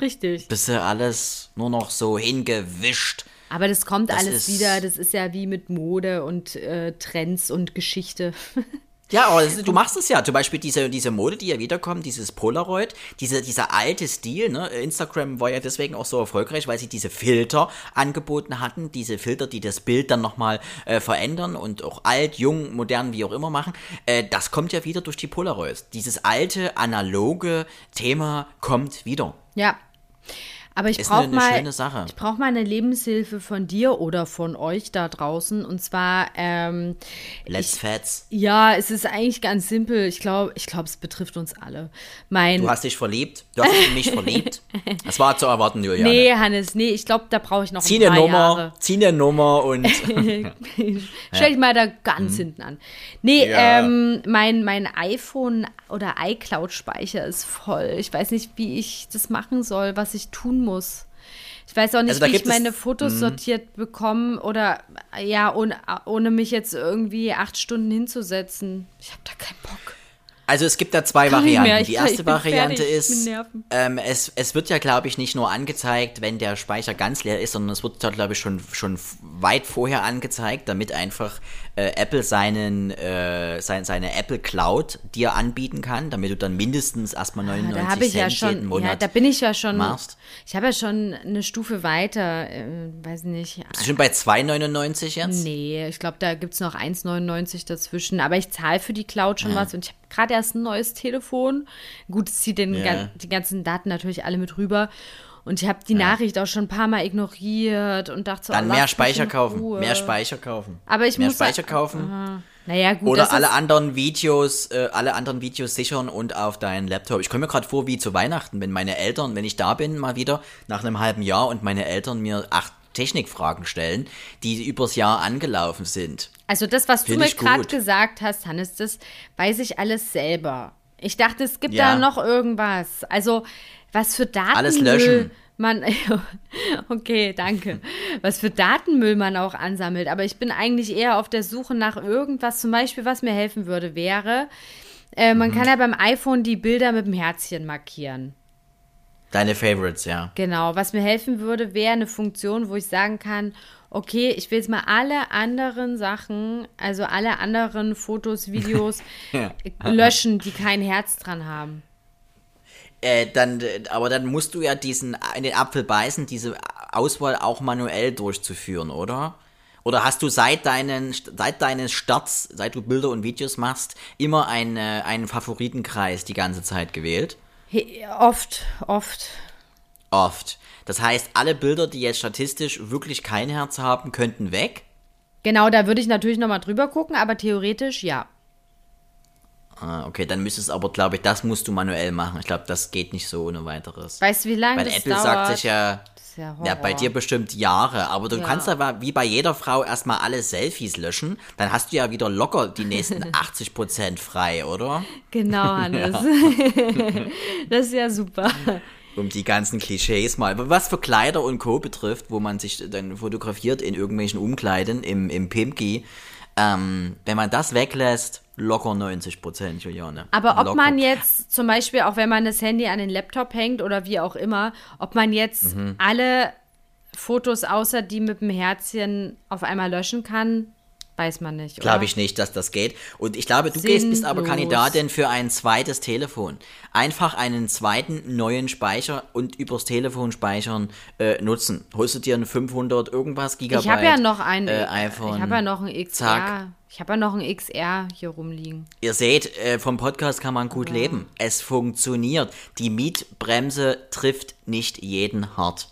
Richtig. bist du alles nur noch so hingewischt. Aber das kommt Das alles wieder. Das ist ja wie mit Mode und äh, Trends und Geschichte. Ja, aber du machst es ja. Zum Beispiel diese, diese Mode, die ja wiederkommt, dieses Polaroid, diese, dieser alte Stil. Ne? Instagram war ja deswegen auch so erfolgreich, weil sie diese Filter angeboten hatten. Diese Filter, die das Bild dann nochmal äh, verändern und auch alt, jung, modern, wie auch immer machen. Äh, das kommt ja wieder durch die Polaroids. Dieses alte, analoge Thema kommt wieder. Ja. Aber ich brauche eine- eine mal, ich brauche mal eine Lebenshilfe von dir oder von euch da draußen. Und zwar, ähm, Let's Fats. ja, es ist eigentlich ganz simpel. Ich glaube, ich glaube, es betrifft uns alle. Mein, Du hast dich verliebt. Du hast dich in mich verliebt. Das war zu erwarten, Juliane. nee, Hannes, nee, ich glaube, da brauche ich noch Zieh ein eine paar Nummer, Jahre. zieh eine Nummer und Stell dich mal da ganz hinten an. Nee, Mhm. Ja. ähm, mein, mein iPhone oder iCloud-Speicher ist voll. Ich weiß nicht, wie ich das machen soll, was ich tun muss. Ich weiß auch nicht, Also wie ich meine Fotos sortiert bekomme oder ja, ohne, ohne mich jetzt irgendwie acht Stunden hinzusetzen. Ich habe da keinen Bock. Also es gibt da zwei Kann Varianten. Die erste Variante fertig ist, ähm, es, es wird ja, glaube ich, nicht nur angezeigt, wenn der Speicher ganz leer ist, sondern es wird glaube ich, schon, schon weit vorher angezeigt, damit einfach äh, Apple seinen, äh, sein, seine Apple Cloud dir anbieten kann, damit du dann mindestens erstmal 99 Ah, Da habe ich Cent ja jeden schon, Monat ja, da bin ich ja schon, machst. ich habe ja schon eine Stufe weiter, äh, weiß nicht, Bist du schon bei 2,99 jetzt? Nee, ich glaube, da gibt es noch 1,99 dazwischen. Aber ich zahle für die Cloud schon Ja. was und ich habe gerade erst ein neues Telefon. Gut, es zieht den, Ja. die ganzen Daten natürlich alle mit rüber. Und ich habe die Nachricht auch schon ein paar Mal ignoriert und dachte so, Dann oh, mehr Speicher kaufen. Ruhe. Mehr Speicher kaufen. Aber ich mehr muss Speicher kaufen. Naja, gut. Oder alle anderen Videos, äh, alle anderen Videos sichern und auf deinen Laptop. Ich komme mir gerade vor wie zu Weihnachten, wenn meine Eltern, wenn ich da bin, mal wieder nach einem halben Jahr und meine Eltern mir acht Technikfragen stellen, die übers Jahr angelaufen sind. Also das, was du Find mir ich gerade gesagt hast, Hannes, das weiß ich alles selber. Ich dachte, es gibt Ja. da noch irgendwas. Also, was für Datenmüll Alles löschen. man. okay, danke. Was für Datenmüll man auch ansammelt. Aber ich bin eigentlich eher auf der Suche nach irgendwas, zum Beispiel, was mir helfen würde, wäre. Äh, Mhm. man kann ja beim iPhone die Bilder mit dem Herzchen markieren. Deine Favorites, ja. Genau, was mir helfen würde, wäre eine Funktion, wo ich sagen kann, okay, ich will jetzt mal alle anderen Sachen, also alle anderen Fotos, Videos löschen, die kein Herz dran haben. Äh, dann, aber dann musst du ja diesen in den Apfel beißen, diese Auswahl auch manuell durchzuführen, oder? Oder hast du seit deinen seit deines Starts, seit du Bilder und Videos machst, immer eine, einen Favoritenkreis die ganze Zeit gewählt? Oft, oft. Oft. Das heißt, alle Bilder, die jetzt statistisch wirklich kein Herz haben, könnten weg. Genau, da würde ich natürlich nochmal drüber gucken, aber theoretisch ja. Ah, okay, dann müsstest aber, glaube ich, das musst du manuell machen. Ich glaube, das geht nicht so ohne weiteres. Weißt du, wie lange Weil das Apple dauert? sagt sich ja, ist ja, ja, bei Horror. dir bestimmt Jahre, aber du Ja. kannst aber wie bei jeder Frau erstmal alle Selfies löschen, dann hast du ja wieder locker die nächsten 80% frei, oder? Genau, Hannes. das ist ja super. Um die ganzen Klischees mal. Was für Kleider und Co. betrifft, wo man sich dann fotografiert in irgendwelchen Umkleiden im, im Pimki, ähm, wenn man das weglässt, locker 90 Prozent, Juliane. Aber ob locker. man jetzt zum Beispiel, auch wenn man das Handy an den Laptop hängt oder wie auch immer, ob man jetzt Mhm. alle Fotos außer die mit dem Herzchen auf einmal löschen kann, weiß man nicht. Glaube ich nicht, dass das geht. Und ich glaube, du gehst, bist aber Sinnlos. Kandidatin für ein zweites Telefon. Einfach einen zweiten neuen Speicher und übers Telefon speichern äh, nutzen. Holst du dir ein 500 irgendwas Gigabyte Ich habe ja noch ein, äh, iPhone. ich habe ja noch ein XR. Zack. Ich habe ja noch ein XR hier rumliegen. Ihr seht, äh, vom Podcast kann man gut leben. Es funktioniert. Die Mietbremse trifft nicht jeden hart.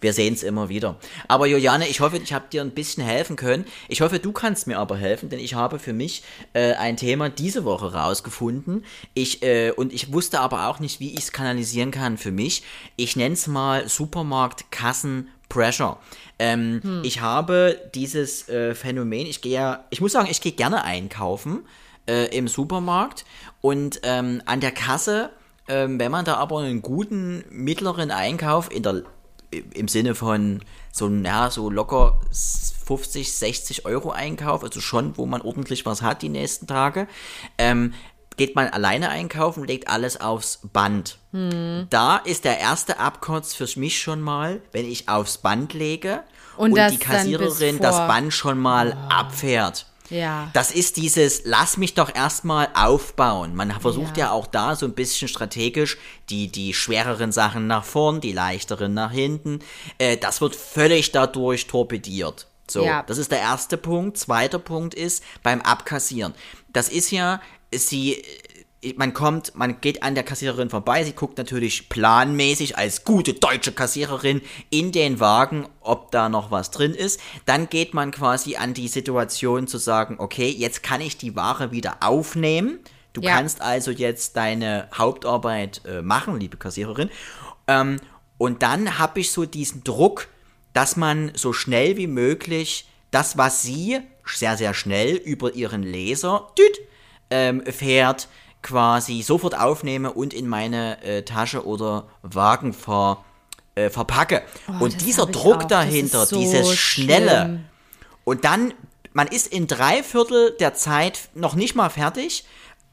Wir sehen es immer wieder. Aber Juliane, ich hoffe, ich habe dir ein bisschen helfen können. Ich hoffe, du kannst mir aber helfen, denn ich habe für mich äh, ein Thema diese Woche rausgefunden. Ich, äh, und ich wusste aber auch nicht, wie ich es kanalisieren kann für mich. Ich nenne es mal Supermarkt Kassen Pressure. Ähm, hm. Ich habe dieses äh, Phänomen, ich gehe ja, ich muss sagen, ich gehe gerne einkaufen äh, im Supermarkt und ähm, an der Kasse, ähm, wenn man da aber einen guten mittleren Einkauf in der im Sinne von so, ja, so locker 50, 60 Euro Einkauf, also schon, wo man ordentlich was hat die nächsten Tage, ähm, geht man alleine einkaufen, legt alles aufs Band. Hm. Da ist der erste Abkotz für mich schon mal, wenn ich aufs Band lege und, und die Kassiererin das Band schon mal oh. abfährt. Ja. Das ist dieses, lass mich doch erstmal aufbauen. Man versucht ja. ja. auch da so ein bisschen strategisch die, die schwereren Sachen nach vorn, die leichteren nach hinten. Äh, das wird völlig dadurch torpediert. So, ja. das ist der erste Punkt. Zweiter Punkt ist beim Abkassieren. Das ist ja, sie man kommt, man geht an der Kassiererin vorbei, sie guckt natürlich planmäßig als gute deutsche Kassiererin in den Wagen, ob da noch was drin ist. Dann geht man quasi an die Situation zu sagen, okay, jetzt kann ich die Ware wieder aufnehmen. Du ja. kannst also jetzt deine Hauptarbeit äh, machen, liebe Kassiererin. Ähm, und dann habe ich so diesen Druck, dass man so schnell wie möglich das, was sie sehr, sehr schnell über ihren Laser düt, ähm, fährt, quasi sofort aufnehme und in meine äh, Tasche oder Wagen ver, äh, verpacke. Oh, und dieser Druck dahinter, so dieses Schnelle. Schlimm. Und dann, man ist in drei Viertel der Zeit noch nicht mal fertig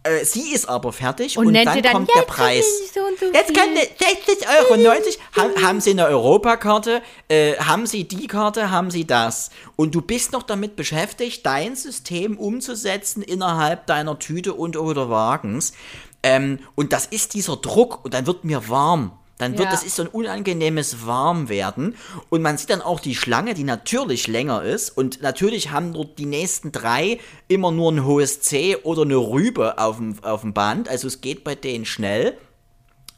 äh, sie ist aber fertig und, und dann, dann, kommt der Preis. So so jetzt kann 60,90 Euro. Ha, haben Sie eine Europakarte? Äh, haben Sie die Karte? Haben Sie das? Und du bist noch damit beschäftigt, dein System umzusetzen innerhalb deiner Tüte und oder Wagens. Ähm, und das ist dieser Druck und dann wird mir warm. Dann wird ja. das ist so ein unangenehmes Warmwerden. Und man sieht dann auch die Schlange, die natürlich länger ist. Und natürlich haben dort die nächsten drei immer nur ein hohes C oder eine Rübe auf dem, auf dem Band. Also es geht bei denen schnell.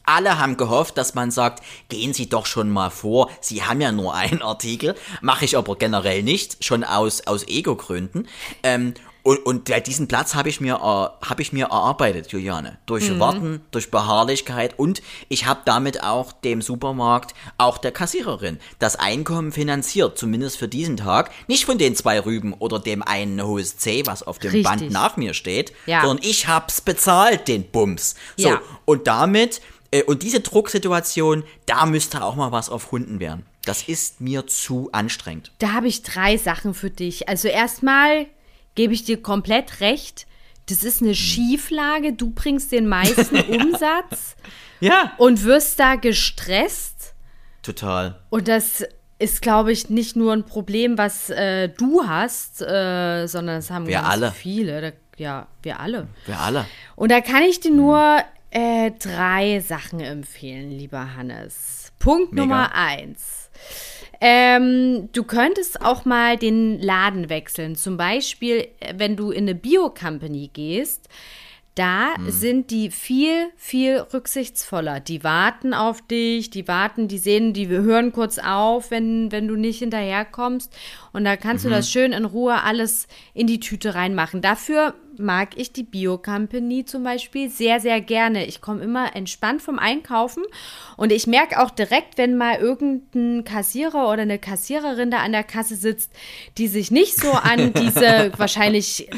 Alle haben gehofft, dass man sagt, gehen Sie doch schon mal vor. Sie haben ja nur einen Artikel. Mache ich aber generell nicht, schon aus, aus Ego-Gründen. Ähm, und, und diesen Platz habe ich, mir, äh, hab ich mir erarbeitet, Juliane. Durch mhm. Warten, durch Beharrlichkeit und ich habe damit auch dem Supermarkt, auch der Kassiererin, das Einkommen finanziert, zumindest für diesen Tag. Nicht von den zwei Rüben oder dem einen hohes C, was auf dem Richtig. Band nach mir steht, ja. sondern ich hab's bezahlt, den Bums. So, ja. und damit, äh, und diese Drucksituation, da müsste auch mal was erfunden werden. Das ist mir zu anstrengend. Da habe ich drei Sachen für dich. Also erstmal gebe ich dir komplett recht. Das ist eine Schieflage. Du bringst den meisten Umsatz. Ja. Und wirst da gestresst. Total. Und das ist, glaube ich, nicht nur ein Problem, was äh, du hast, äh, sondern das haben wir ganz alle. viele. Da, ja, wir alle. Wir alle. Und da kann ich dir nur äh, drei Sachen empfehlen, lieber Hannes. Punkt Mega. Nummer eins. Ähm, du könntest auch mal den Laden wechseln. Zum Beispiel, äh, wenn du in eine Bio-Company gehst, da hm. sind die viel, viel rücksichtsvoller. Die warten auf dich, die warten, die sehen, die hören kurz auf, wenn, wenn du nicht hinterherkommst. Und da kannst mhm. du das schön in Ruhe alles in die Tüte reinmachen. Dafür mag ich die Bio Company zum Beispiel sehr, sehr gerne. Ich komme immer entspannt vom Einkaufen und ich merke auch direkt, wenn mal irgendein Kassierer oder eine Kassiererin da an der Kasse sitzt, die sich nicht so an diese wahrscheinlich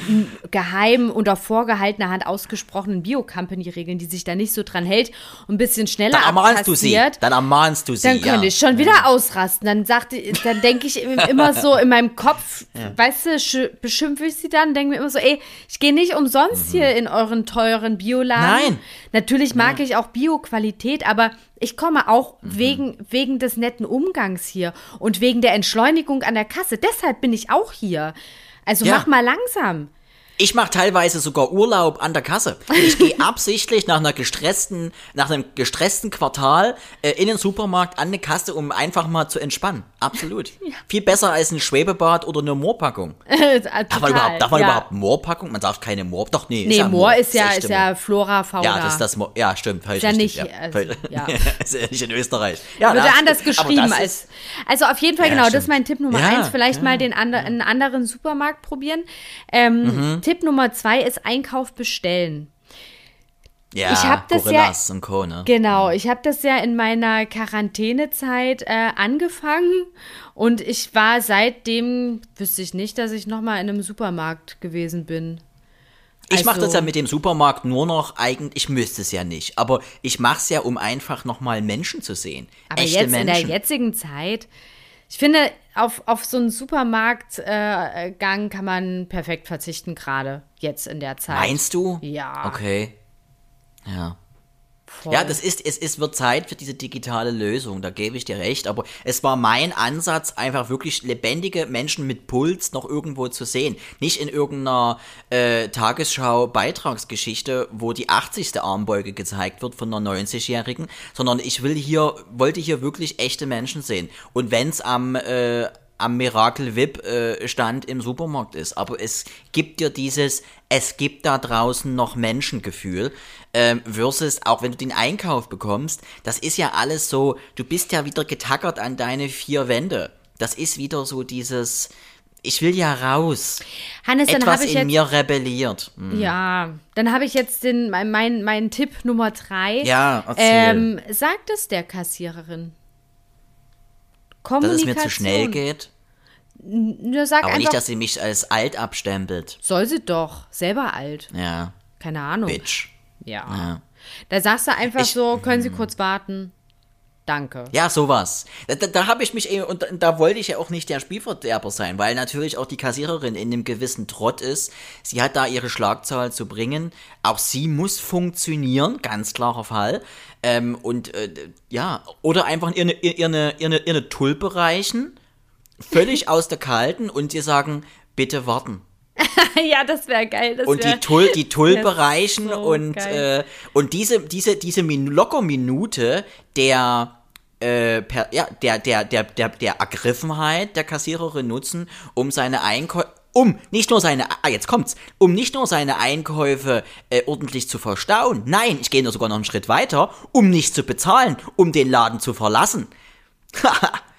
geheim unter vorgehaltener Hand ausgesprochenen Bio Company Regeln, die sich da nicht so dran hält und ein bisschen schneller dann ermahnst du sie. Dann ermahnst du sie. Dann könnte ja. ich schon wieder ausrasten. Dann sagte, dann denke ich immer so in meinem Kopf, ja. weißt du, beschimpfe ich sie dann, denke mir immer so, ey, ich gehe gehe nicht umsonst mhm. hier in euren teuren Bioladen. Nein. Natürlich mag ja. ich auch Bio-Qualität, aber ich komme auch mhm. wegen, wegen des netten Umgangs hier und wegen der Entschleunigung an der Kasse. Deshalb bin ich auch hier. Also ja. mach mal langsam. Ich mache teilweise sogar Urlaub an der Kasse. Ich gehe absichtlich nach einer gestressten, nach einem gestressten Quartal äh, in den Supermarkt an eine Kasse, um einfach mal zu entspannen. Absolut. Viel besser als ein Schwebebad oder eine Moorpackung. Darf man überhaupt, darf man ja. überhaupt Moorpackung? Man darf keine Moor. Doch, nee. Nee, ja Moor ist ja, ist ja. Flora, Fauna. Ja, das ist das Moor. Ja, stimmt. Ist ja nicht, ja. also, ja. ist ja nicht in Österreich. Ja, Wird ja anders geschrieben das als. ist- Also auf jeden Fall, Ja, genau, das stimmt. ist mein Tipp Nummer Ja, eins. Vielleicht ja, mal den ander, einen anderen Supermarkt probieren. Ähm, Mhm. Tipp Nummer zwei ist Einkauf bestellen. Ja, Ich hab das ja- Gorillas und Co., ne? Genau, ich habe das ja in meiner Quarantänezeit äh, angefangen und ich war seitdem, wüsste ich nicht, dass ich nochmal in einem Supermarkt gewesen bin. Ich mache das Also- ja mit dem Supermarkt nur noch eigentlich, ich müsste es ja nicht, aber ich mache es ja, um einfach nochmal Menschen zu sehen. Aber Echte jetzt in Menschen. der jetzigen Zeit, ich finde, auf, auf so einen Supermarktgang äh, kann man perfekt verzichten, gerade jetzt in der Zeit. Meinst du? Ja. Okay. Ja. Voll. Ja, das ist, es ist, wird Zeit für diese digitale Lösung, da gebe ich dir recht, aber es war mein Ansatz, einfach wirklich lebendige Menschen mit Puls noch irgendwo zu sehen. Nicht in irgendeiner äh, Tagesschau-Beitragsgeschichte, wo die 80. Armbeuge gezeigt wird von einer 90-Jährigen, sondern ich will hier, wollte hier wirklich echte Menschen sehen. Und wenn es am, äh, am Miracle Whip äh, Stand im Supermarkt ist. Aber es gibt dir dieses, es gibt da draußen noch Menschengefühl. Ähm, versus, auch wenn du den Einkauf bekommst, das ist ja alles so, du bist ja wieder getackert an deine vier Wände. Das ist wieder so dieses, ich will ja raus. Hannes, dann Etwas habe ich in jetzt. mir rebelliert. Hm. Ja, dann habe ich jetzt den, mein, mein, mein Tipp Nummer drei. Ja, erzähl. Ähm, sagt es der Kassiererin. Dass Kommunikation. es mir zu schnell geht. Nur sag Aber einfach, nicht, dass sie mich als alt abstempelt. soll sie doch. Selber alt. Ja, Keine Ahnung. Bitch. Ja. Ja. Da sagst du einfach Ich- so, können Sie kurz warten? Danke. Ja, sowas. Da, da, da habe ich mich eben, und da, da wollte ich ja auch nicht der Spielverderber sein, weil natürlich auch die Kassiererin in einem gewissen Trott ist. Sie hat da ihre Schlagzahl zu bringen. Auch sie muss funktionieren, ganz klarer Fall. Ähm, und äh, ja, oder einfach ihr eine, ihr, ihr eine, ihr eine, ihr eine Tulpe reichen, völlig aus der Kalten und ihr sagen, bitte warten. ja, das wäre geil. Das und wär, die, Tul die Tulpe reichen so und, äh, und diese, diese, diese Min locker Minute der, äh, per, ja, der, der, der, der, der Ergriffenheit der Kassiererin nutzen, um seine Einkäufe um nicht nur seine, ah, jetzt kommt's, um nicht nur seine Einkäufe äh, ordentlich zu verstauen, nein, ich gehe nur sogar noch einen Schritt weiter, um nicht zu bezahlen, um den Laden zu verlassen.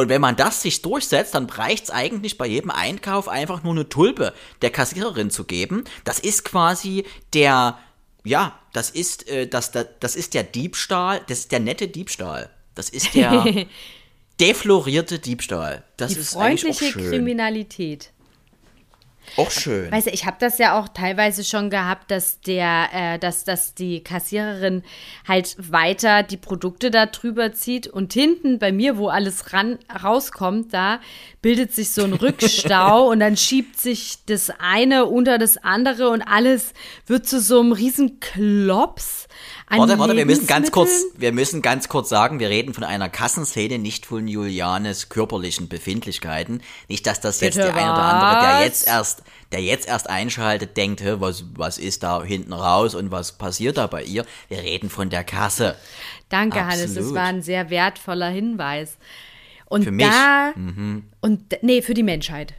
Und wenn man das sich durchsetzt, dann reicht's eigentlich bei jedem Einkauf einfach nur eine Tulpe der Kassiererin zu geben. Das ist quasi der, ja, das ist, äh, das, das, das ist der Diebstahl, das ist der nette Diebstahl. Das ist der deflorierte Diebstahl. Das die ist freundliche. Kriminalität. Auch schön. Weißt du, ich habe das ja auch teilweise schon gehabt, dass der, äh, dass, dass die Kassiererin halt weiter die Produkte da drüber zieht und hinten bei mir, wo alles ran, rauskommt, da bildet sich so ein Rückstau und dann schiebt sich das eine unter das andere und alles wird zu so einem riesen Klops. Warte, warte, wir müssen ganz kurz, wir müssen ganz kurz sagen, wir reden von einer Kassenszene, nicht von Julianes körperlichen Befindlichkeiten. Nicht, dass das jetzt Bitte der eine oder andere, der was? jetzt erst, der jetzt erst einschaltet, denkt, was, was ist da hinten raus und was passiert da bei ihr? Wir reden von der Kasse. Danke, Hannes, das Absolut. war ein sehr wertvoller Hinweis. Und Für mich. Mhm. da, und nee, für die Menschheit.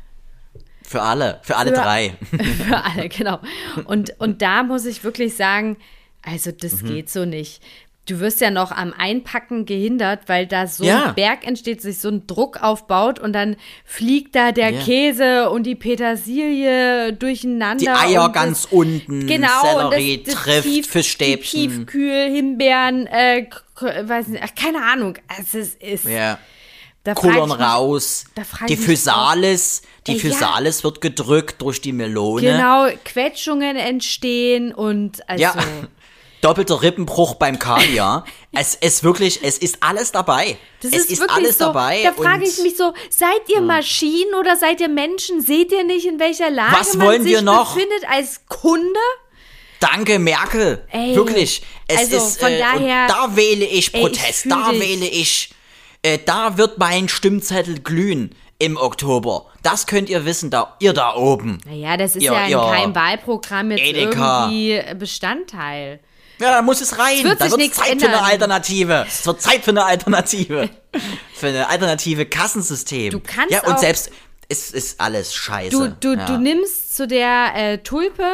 Für alle, für alle Für- drei. Für alle, genau. Und, und da muss ich wirklich sagen, also das Mhm. geht so nicht. Du wirst ja noch am Einpacken gehindert, weil da so Ja. ein Berg entsteht, sich so ein Druck aufbaut und dann fliegt da der Ja. Käse und die Petersilie durcheinander. Die Eier und ganz das, unten, Genau, Sellerie das, das trifft, Tief, Fischstäbchen. Die Tiefkühl, Himbeeren, äh, weiß nicht, ach, keine Ahnung. Also es ist, Ja. da Kullern ich mich- raus. da Die Physalis, die Ey, ja. Physalis wird gedrückt durch die Melone. Genau, Quetschungen entstehen und also. Ja. Doppelter Rippenbruch beim Kaviar. es ist wirklich, es ist alles dabei. Das es ist, ist, wirklich alles so. dabei. Da frage ich mich so, seid ihr Maschinen oder seid ihr Menschen? Seht ihr nicht, in welcher Lage Was man wollen sich wir noch? befindet als Kunde? Danke, Merkel. Ey. Wirklich. Es Also, ist, von äh, daher- da wähle ich Ey, ich Protest. da dich. wähle ich, äh, da wird mein Stimmzettel glühen. im Oktober. Das könnt ihr wissen, da, ihr da oben. Naja, das ist Ja, ja, in keinem Wahlprogramm jetzt Edeka. irgendwie Bestandteil. Ja, da muss es rein. wird da wird Zeit für eine ändern. Alternative. Es wird Zeit für eine Alternative. für eine alternative Kassensystem. Du kannst Ja, und selbst, es ist alles scheiße. Du, du, ja. du nimmst zu der äh, Tulpe,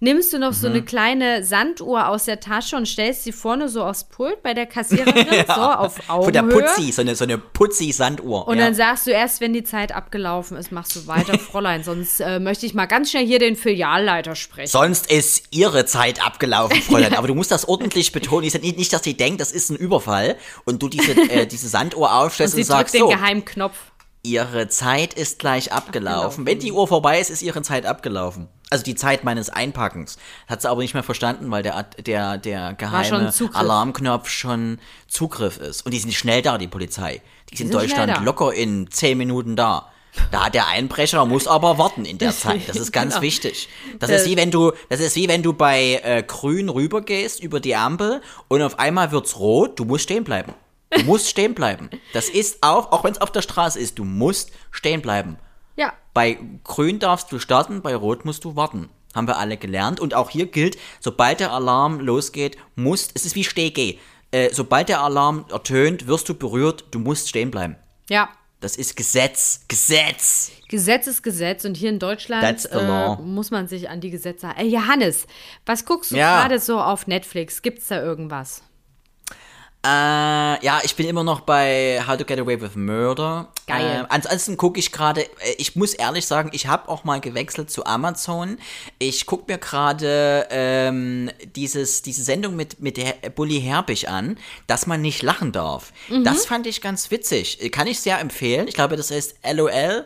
nimmst du noch so Mhm. eine kleine Sanduhr aus der Tasche und stellst sie vorne so aufs Pult bei der Kassiererin, so auf Von der Augenhöhe. Putzi, so eine, so eine Putzi-Sanduhr. Und ja. dann sagst du erst, wenn die Zeit abgelaufen ist, machst du weiter, Fräulein. Sonst äh, möchte ich mal ganz schnell hier den Filialleiter sprechen. Sonst ist ihre Zeit abgelaufen, Fräulein. Aber du musst das ordentlich betonen. Ich nicht, nicht, dass sie denkt, das ist ein Überfall und du diese, äh, diese Sanduhr und aufstellst und, sie drückt sagst den so, geheimen Knopf. Ihre Zeit ist gleich abgelaufen. Abgelaufen. Wenn die Uhr vorbei ist, ist ihre Zeit abgelaufen. Also die Zeit meines Einpackens. Hat sie aber nicht mehr verstanden, weil der, der, der schon geheime Zugriff. Alarmknopf schon Zugriff ist. Und die sind schnell da, die Polizei. Die in sind schnell Deutschland locker in zehn Minuten da. Da hat der Einbrecher muss aber warten in der Zeit. Das ist ganz Genau. wichtig. Das ist wie wenn du, das ist wie wenn du bei äh, Grün rübergehst über die Ampel und auf einmal wird's rot. Du musst stehen bleiben. Du musst stehen bleiben. Das ist auch, auch wenn es auf der Straße ist, du musst stehen bleiben. Ja. Bei Grün darfst du starten, bei Rot musst du warten. Haben wir alle gelernt. Und auch hier gilt, sobald der Alarm losgeht, musst, es ist wie Stehgeh. Äh, sobald der Alarm ertönt, wirst du berührt, du musst stehen bleiben. Ja. Das ist Gesetz. Gesetz. Gesetz ist Gesetz und hier in Deutschland äh, muss man sich an die Gesetze halten. Äh, Johannes, was guckst du Ja. gerade so auf Netflix? Gibt's da irgendwas? Äh, ja, ich bin immer noch bei How to Get Away with Murder. Geil. Äh, ansonsten gucke ich gerade, äh, ich muss ehrlich sagen, ich habe auch mal gewechselt zu Amazon. Ich gucke mir gerade ähm, dieses, diese Sendung mit, mit Bully Herbig an, dass man nicht lachen darf. Das fand ich ganz witzig. Äh, Kann ich sehr empfehlen. Ich glaube, das heißt LOL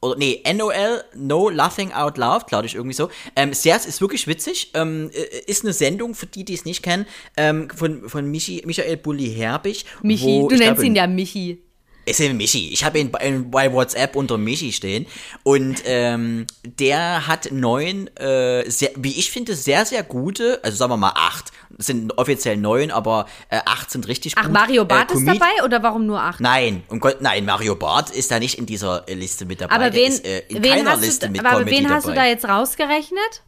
oder nee, NOL, No Laughing Out Loud, glaube ich, irgendwie so. Ähm, sehr, ist wirklich witzig. Ähm, äh, ist eine Sendung, für die, die es nicht kennen, ähm, von, von Michi, Michael Bulli Herbig. Michi, du nennst glaube, ihn ja Michi. Ist ja Michi. Ich habe ihn bei, WhatsApp unter Michi stehen. Und ähm, der hat neun, äh, sehr, wie ich finde, sehr, sehr gute, also sagen wir mal acht. Es sind offiziell neun, aber äh, acht sind richtig Ach, gut. Mario Barth äh, ist dabei oder warum nur acht? Nein, um Gott, nein, Mario Barth ist da nicht in dieser äh, Liste mit dabei. aber wen, ist, äh, in wen, keiner hast, Liste du, mit aber Comedy wen hast du dabei. da jetzt rausgerechnet?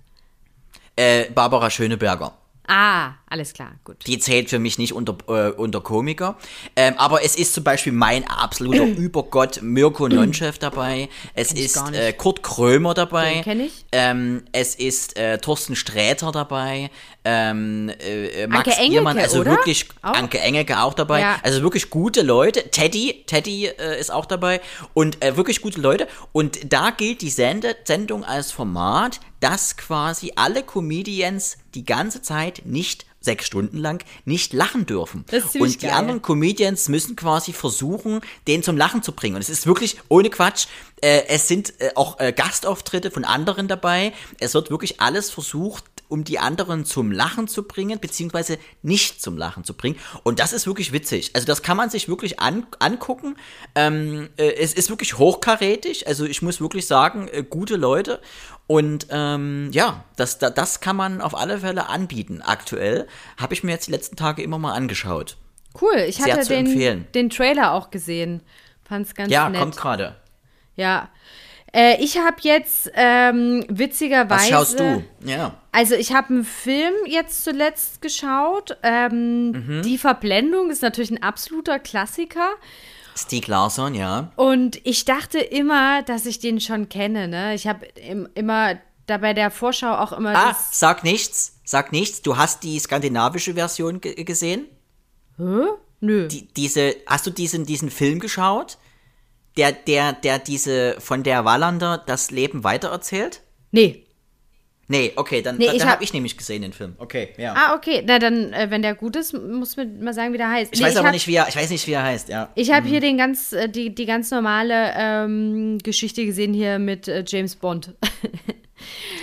Äh, Barbara Schöneberger. Ah, alles klar, gut. Die zählt für mich nicht unter, äh, unter Komiker. Ähm, aber es ist zum Beispiel mein absoluter Übergott Mirko Nonchef dabei. Es ist äh, Kurt Krömer dabei. Den kenn ich. Ähm, es ist äh, Thorsten Sträter dabei. Ähm, äh, Max Anke Engelke, also oder? wirklich Auch? Anke Engelke auch dabei. Ja. Also wirklich gute Leute. Teddy, Teddy äh, ist auch dabei. Und äh, wirklich gute Leute. Und da gilt die Sende Sendung als Format, dass quasi alle Comedians die ganze Zeit nicht sechs Stunden lang nicht lachen dürfen. Und die geil. anderen Comedians müssen quasi versuchen, den zum Lachen zu bringen. Und es ist wirklich ohne Quatsch. Äh, es sind äh, auch äh, Gastauftritte von anderen dabei. Es wird wirklich alles versucht, um die anderen zum Lachen zu bringen, beziehungsweise nicht zum Lachen zu bringen. Und das ist wirklich witzig. Also das kann man sich wirklich an, angucken. Ähm, äh, es ist wirklich hochkarätig. Also ich muss wirklich sagen, äh, gute Leute. Und ähm, ja, das, da- das kann man auf alle Fälle anbieten. Aktuell habe ich mir jetzt die letzten Tage immer mal angeschaut. Cool, ich Sehr hatte den, den Trailer auch gesehen. Fand's ganz Ja, nett. kommt gerade. Ja. Äh, ich habe jetzt ähm, witzigerweise. Was schaust du? Ja. Also ich habe einen Film jetzt zuletzt geschaut. Ähm, Mhm. Die Verblendung ist natürlich ein absoluter Klassiker. Stieg Larsson, ja. Und ich dachte immer, dass ich den schon kenne. Ne? Ich habe im, immer da bei der Vorschau auch immer Ah, sag nichts, sag nichts. Du hast die skandinavische Version ge gesehen? Hä? Nö. Die, diese, hast du diesen, diesen Film geschaut? Der, der, der diese von der Wallander das Leben weitererzählt? nee. Nee, okay, dann, Nee, dann, ich dann hab- habe ich nämlich gesehen den Film. Okay, ja. Ah, okay. Na dann, äh, wenn der gut ist, muss mir mal sagen, wie der heißt. ich Nee, weiß aber hab- nicht, wie er, ich weiß nicht, wie er heißt, ja. Ich habe hier den ganz, äh, die, die ganz normale ähm, Geschichte gesehen hier mit äh, James Bond.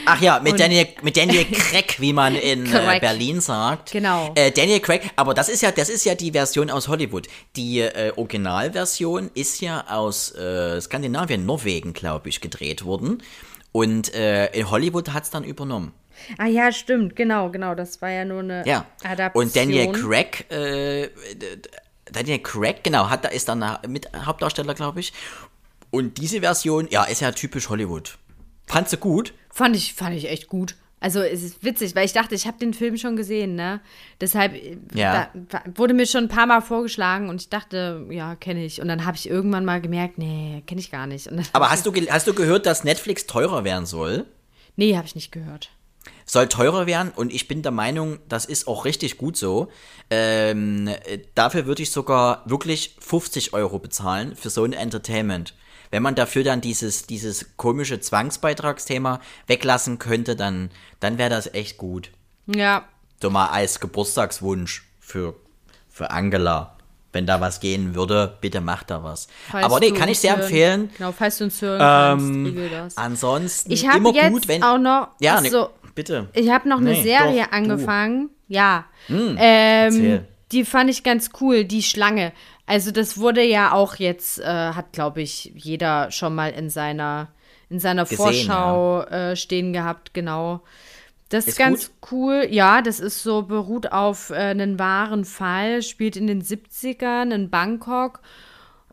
Ach ja, mit Daniel, mit Daniel Craig, wie man in äh. Berlin sagt. Genau. Äh, Daniel Craig, aber das ist ja, das ist ja die Version aus Hollywood. Die äh, Originalversion ist ja aus äh, Skandinavien, Norwegen, glaube ich, gedreht worden. Und äh, in Hollywood hat es dann übernommen. ah ja, stimmt, genau, genau. Das war ja nur eine Ja. Adaption. Und Daniel Craig, äh, Daniel Craig, genau, hat, da ist dann mit Hauptdarsteller, glaube ich. Und diese Version, ja, ist ja typisch Hollywood. Fandst du gut? Fand ich, fand ich echt gut. Also es ist witzig, weil ich dachte, ich habe den Film schon gesehen, ne? Deshalb äh, Ja. wurde mir schon ein paar Mal vorgeschlagen und ich dachte, ja, kenne ich. Und dann habe ich irgendwann mal gemerkt, nee, kenne ich gar nicht. Aber hast du, hast du gehört, dass Netflix teurer werden soll? nee, habe ich nicht gehört. soll teurer werden und ich bin der Meinung, das ist auch richtig gut so. Ähm, äh, dafür würde ich sogar wirklich 50 Euro bezahlen für so ein Entertainment. Wenn man dafür dann dieses, dieses komische Zwangsbeitragsthema weglassen könnte, dann, dann wäre das echt gut. Ja, So mal als Geburtstagswunsch für, für Angela. Wenn da was gehen würde, bitte macht da was. falls Aber nee, du kann ich sehr hören- empfehlen. Genau, falls du uns hören kannst, Ähm, regel das. ansonsten Ich habe immer jetzt gut, wenn. auch noch, ja, ach ne, so, bitte. ich habe noch eine Nee, Serie doch, du. angefangen. Ja, ähm, erzähl. die fand ich ganz cool, die Schlange. Also das wurde ja auch jetzt, äh, hat glaube ich jeder schon mal in seiner in seiner Gesehen, Vorschau äh, stehen gehabt, genau. Das ist, Ist ganz cool. Ja, das ist so, beruht auf äh, einen wahren Fall, spielt in den 70ern in Bangkok.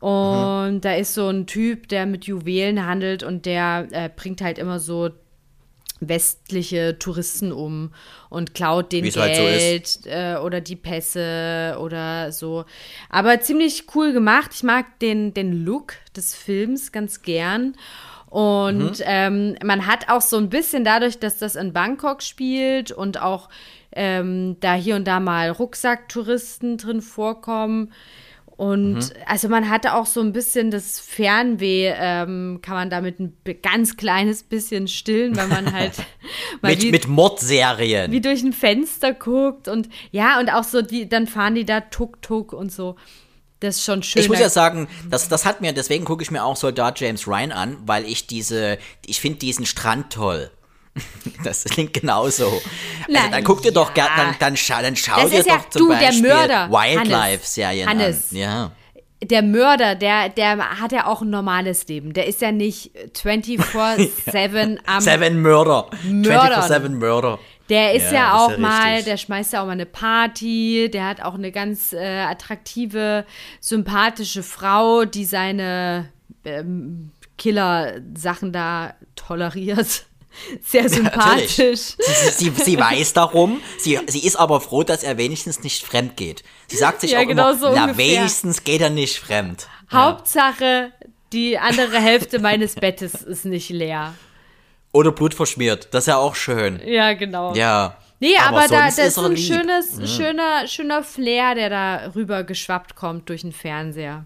Und Mhm. da ist so ein Typ, der mit Juwelen handelt und der äh, bringt halt immer so westliche Touristen um und klaut denen Wie's halt so Geld äh, oder die Pässe oder so. Aber ziemlich cool gemacht. Ich mag den, den Look des Films ganz gern. Und ähm, man hat auch so ein bisschen dadurch, dass das in Bangkok spielt und auch ähm, da hier und da mal Rucksacktouristen drin vorkommen. Und also man hatte auch so ein bisschen das Fernweh, ähm, kann man damit ein ganz kleines bisschen stillen, weil man halt Mit, wie, mit Mordserien. wie durch ein Fenster guckt und ja, und auch so, die, dann fahren die da Tuk-Tuk und so. Das ist schon schön. Ich muss ja sagen, das, das hat mir, deswegen gucke ich mir auch Soldat James Ryan an, weil ich diese, ich finde diesen Strand toll. Das klingt genauso. Also, Na dann guck dir doch ja. gern, dann, dann, schau, dann schau Das dir ist ja- doch zum du, der Beispiel Mörder, Wildlife-Serien an. Hannes. Ja. der Mörder, der, der hat ja auch ein normales Leben. Der ist ja nicht 24-7 am. Seven Murder. Mördern. 24-7 Murder. Der ist Ja, ja, das ist auch ja mal, richtig. der schmeißt ja auch mal eine Party, der hat auch eine ganz äh, attraktive, sympathische Frau, die seine ähm, Killer-Sachen da toleriert. Sehr sympathisch. Sie, sie, sie weiß darum, sie, sie ist aber froh, dass er wenigstens nicht fremd geht. Sie sagt sich Ja, auch genau immer, so na wenigstens geht er nicht fremd. Hauptsache, die andere Hälfte meines Bettes ist nicht leer. Oder Blut verschmiert, das ist ja auch schön. Ja, genau. Ja. Nee, aber, da, sonst das ist ein lieb. schönes, schöner, schöner Flair, der da rüber geschwappt kommt durch den Fernseher.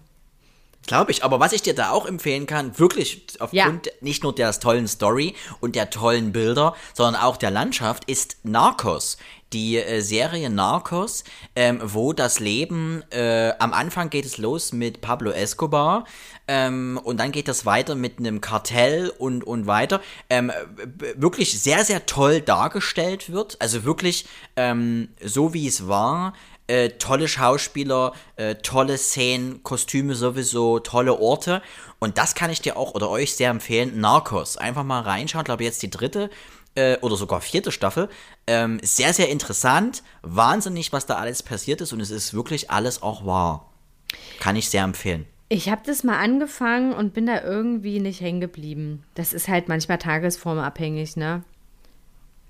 Glaube ich, aber was ich dir da auch empfehlen kann, wirklich aufgrund nicht nur der tollen Story und der tollen Bilder, sondern auch der Landschaft, ist Narcos. Die äh, Serie Narcos, ähm, wo das Leben, äh, am Anfang geht es los mit Pablo Escobar ähm, und dann geht das weiter mit einem Kartell und, und weiter. Ähm, wirklich sehr, sehr toll dargestellt wird. Also wirklich ähm, so wie es war äh, tolle Schauspieler, äh, tolle Szenen, Kostüme sowieso, tolle Orte. Und das kann ich dir auch oder euch sehr empfehlen. Narcos. Einfach mal reinschauen. Ich glaube, jetzt die dritte äh, oder sogar vierte Staffel. Ähm, sehr, sehr interessant. Wahnsinnig, was da alles passiert ist. Und es ist wirklich alles auch wahr. Kann ich sehr empfehlen. Ich habe das mal angefangen und bin da irgendwie nicht hängen geblieben. Das ist halt manchmal tagesformabhängig, ne?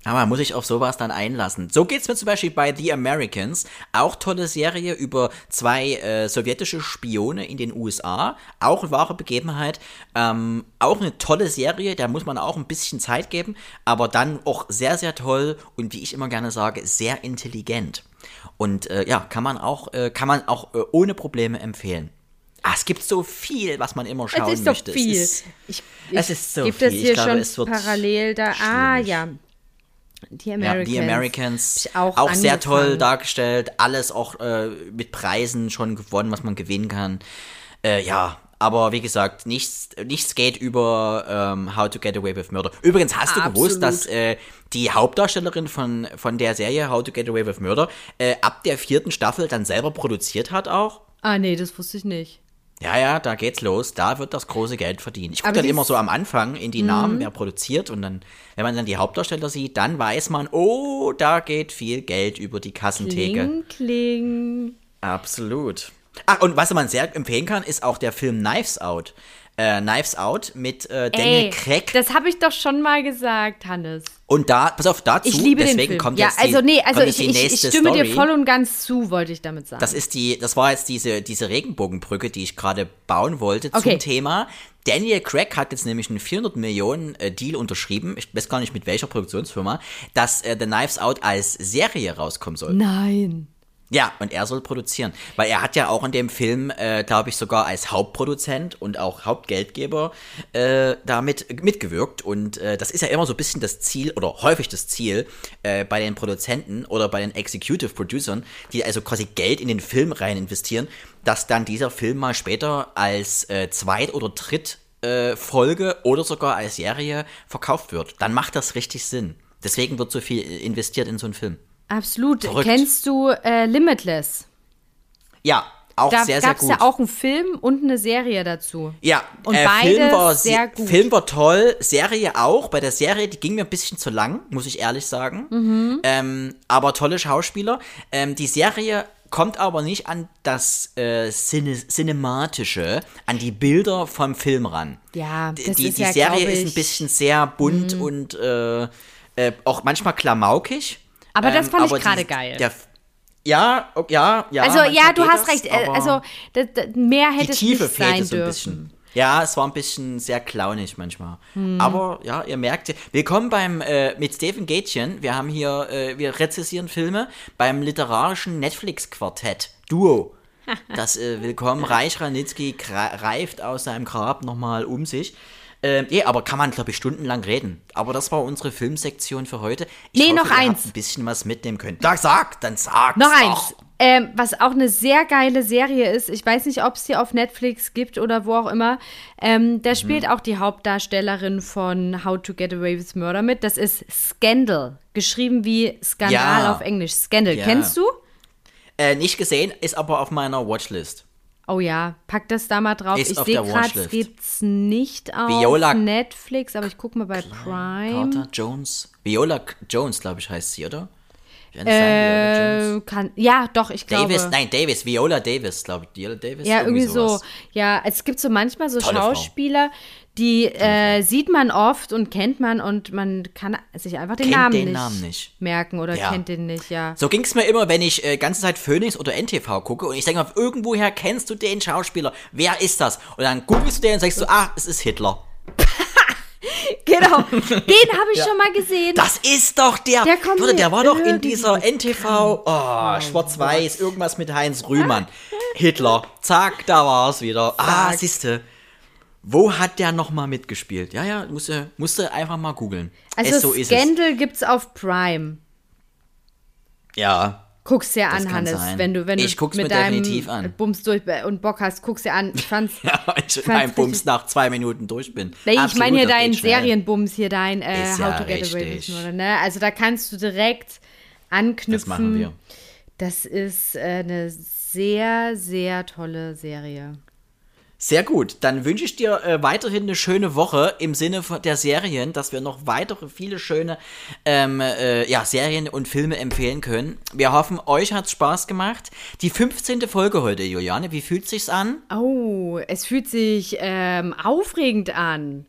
Aber man muss sich auf sowas dann einlassen. So geht's mir zum Beispiel bei The Americans. Auch tolle Serie über zwei äh, sowjetische Spione in den USA. Auch eine wahre Begebenheit. Ähm, auch eine tolle Serie, da muss man auch ein bisschen Zeit geben. Aber dann auch sehr, sehr toll und wie ich immer gerne sage, sehr intelligent. Und äh, ja, kann man auch, äh, kann man auch äh, ohne Probleme empfehlen. Ah, es gibt so viel, was man immer schauen es ist doch möchte. viel. Es ist, ich es ist so viel. Ich hier glaube, schon es wird parallel da. Ah, schwierig. ja. Die Ja, Americans. die Americans auch, auch sehr toll dargestellt, alles auch äh, mit Preisen schon gewonnen, was man gewinnen kann. Äh, ja, aber wie gesagt, nichts, nichts geht über ähm, How to Get Away with Murder. Übrigens, hast du gewusst, Absolut. dass äh, die Hauptdarstellerin von, von der Serie How to Get Away with Murder äh, ab der vierten Staffel dann selber produziert hat auch? Ah, nee, das wusste ich nicht. Ja, ja, da geht's los. Da wird das große Geld verdient. Ich gucke dann immer so am Anfang in die Namen, wer produziert und dann, wenn man dann die Hauptdarsteller sieht, dann weiß man, oh, da geht viel Geld über die Kassentheke. Kling, kling. Absolut. Ach, und was man sehr empfehlen kann, ist auch der Film Knives Out. Äh, Knives Out mit äh, Daniel Ey, Craig. das habe ich doch schon mal gesagt, Hannes. Und da, pass auf, dazu, Ich liebe deswegen den Film. kommt ja, jetzt die, also nee, also ich, die ich, nächste ich stimme Story. dir voll und ganz zu, wollte ich damit sagen. Das ist die, das war jetzt diese, diese Regenbogenbrücke, die ich gerade bauen wollte Okay. zum Thema. Daniel Craig hat jetzt nämlich einen 400 Millionen äh, Deal unterschrieben. Ich weiß gar nicht mit welcher Produktionsfirma, dass äh, The Knives Out als Serie rauskommen soll. Nein. Ja, und er soll produzieren. Weil er hat ja auch in dem Film, äh, glaube ich, sogar als Hauptproduzent und auch Hauptgeldgeber äh, damit mitgewirkt. Und äh, das ist ja immer so ein bisschen das Ziel oder häufig das Ziel äh, bei den Produzenten oder bei den Executive Producern, die also quasi Geld in den Film rein investieren, dass dann dieser Film mal später als äh, Zweit- oder Dritt äh, oder sogar als Serie verkauft wird. Dann macht das richtig Sinn. Deswegen wird so viel investiert in so einen Film. Absolut. Verrückt. Kennst du äh, Limitless? Ja, auch Da sehr, sehr gab es gut. ja auch einen Film und eine Serie dazu. Ja, Und äh, beides Film war sehr se- gut. Film war toll, Serie auch. Bei der Serie, die ging mir ein bisschen zu lang, muss ich ehrlich sagen. Mhm. Ähm, aber tolle Schauspieler. Ähm, die Serie kommt aber nicht an das äh, Cine Cinematische, an die Bilder vom Film ran. Ja, Die- das die, ist die ja, Serie ist ein Mhm. bisschen sehr bunt und äh, äh, auch manchmal klamaukig. Aber das Ähm, fand ich die- gerade geil. Der, ja, ja, ja. Also ja, du hast das, recht. äh, Also das, das, mehr die hätte es Tiefe nicht sein fehlte so ein dürfen. bisschen. Ja, es war ein bisschen sehr clownig manchmal. Hm. Aber ja, ihr merkt, willkommen beim äh, mit Steven Gätchen. Wir haben hier, äh, wir rezessieren Filme beim literarischen Netflix-Quartett Duo. Das äh, Willkommen Reich Ranitzky gra- reift aus seinem Grab nochmal um sich. Ähm, eh, aber kann man, glaube ich, stundenlang reden. Aber das war unsere Filmsektion für heute. Ich Nee, hoffe, noch ihr eins. Habt ein bisschen was mitnehmen können. Da, sag, dann sag's Noch eins, ähm, was auch eine sehr geile Serie ist. Ich weiß nicht, ob es die auf Netflix gibt oder wo auch immer. Ähm, Mhm. da spielt auch die Hauptdarstellerin von How to Get Away with Murder mit. Das ist Scandal. Geschrieben wie Skandal Ja. auf Englisch. Scandal. Ja. Kennst du? Äh, nicht gesehen, ist aber auf meiner Watchlist. Oh ja, pack das da mal drauf. Ist ich sehe gerade, es gibt's nicht auf Viola- Netflix, aber ich gucke mal bei Prime. Carter Jones. Viola Jones, glaube ich, heißt sie, oder? Kann es sein, Viola Jones? Äh, kann, ja, doch, ich glaube. Davis, nein, Davis, Viola Davis, glaube ich. Viola Davis. Ja, irgendwie so. sowas. Ja, es gibt so manchmal so Tolle Frau. Schauspieler, die äh, sieht man oft und kennt man und man kann sich einfach den, Kennt Namen, den nicht Namen nicht. merken oder Ja. kennt den nicht, ja. So ging es mir immer, wenn ich äh, ganze Zeit Phoenix oder NTV gucke und ich denke, auf irgendwoher kennst du den Schauspieler. Wer ist das? Und dann googelst du den und sagst du, ah, es ist Hitler. Genau, den habe ich schon mal gesehen. Das ist doch der. Der kommt Warte, der war doch in dieser NTV. Oh, schwarz-weiß, irgendwas mit Heinz Rühmann. Hitler. Zack, da war's wieder. Ah, siehste. Wo hat der nochmal mitgespielt? Ja, ja, musste, musste einfach mal googeln. also es, so es. Scandal gibt's auf Prime. Ja. Guck's dir an, Hannes. sein. Wenn du, wenn Ich du mit deinem an. Bums durch und Bock hast, guck's dir an. Ich fand's. Ja, ich in fand's meinem Bums nach zwei Minuten durch bin. Nee, ich meine hier deinen. Serienbums, hier dein äh, How ja to Get Away with richtig. Murder, ne? Also da kannst du direkt anknüpfen. Das machen wir. Das ist äh, eine sehr, sehr tolle Serie. Sehr gut. Dann wünsche ich dir äh, weiterhin eine schöne Woche im Sinne der Serien, dass wir noch weitere viele schöne ähm, äh, ja, Serien und Filme empfehlen können. Wir hoffen, euch hat's Spaß gemacht. Die 15. Folge heute, Juliane. Wie fühlt sich's an? Oh, es fühlt sich ähm, aufregend an.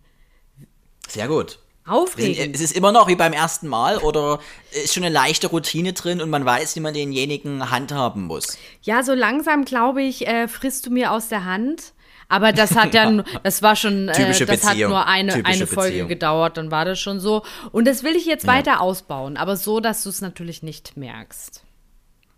Sehr gut. Aufregend. es ist immer noch wie beim ersten Mal oder ist schon eine leichte Routine drin und man weiß, wie man denjenigen handhaben muss. Ja, so langsam, glaube ich, äh, frisst du mir aus der Hand. Aber das hat ja, das war schon, äh, das hat Beziehung. nur eine, Typische eine Folge Beziehung. gedauert, dann war das schon so. Und das will ich jetzt weiter ausbauen, aber so, dass du es natürlich nicht merkst.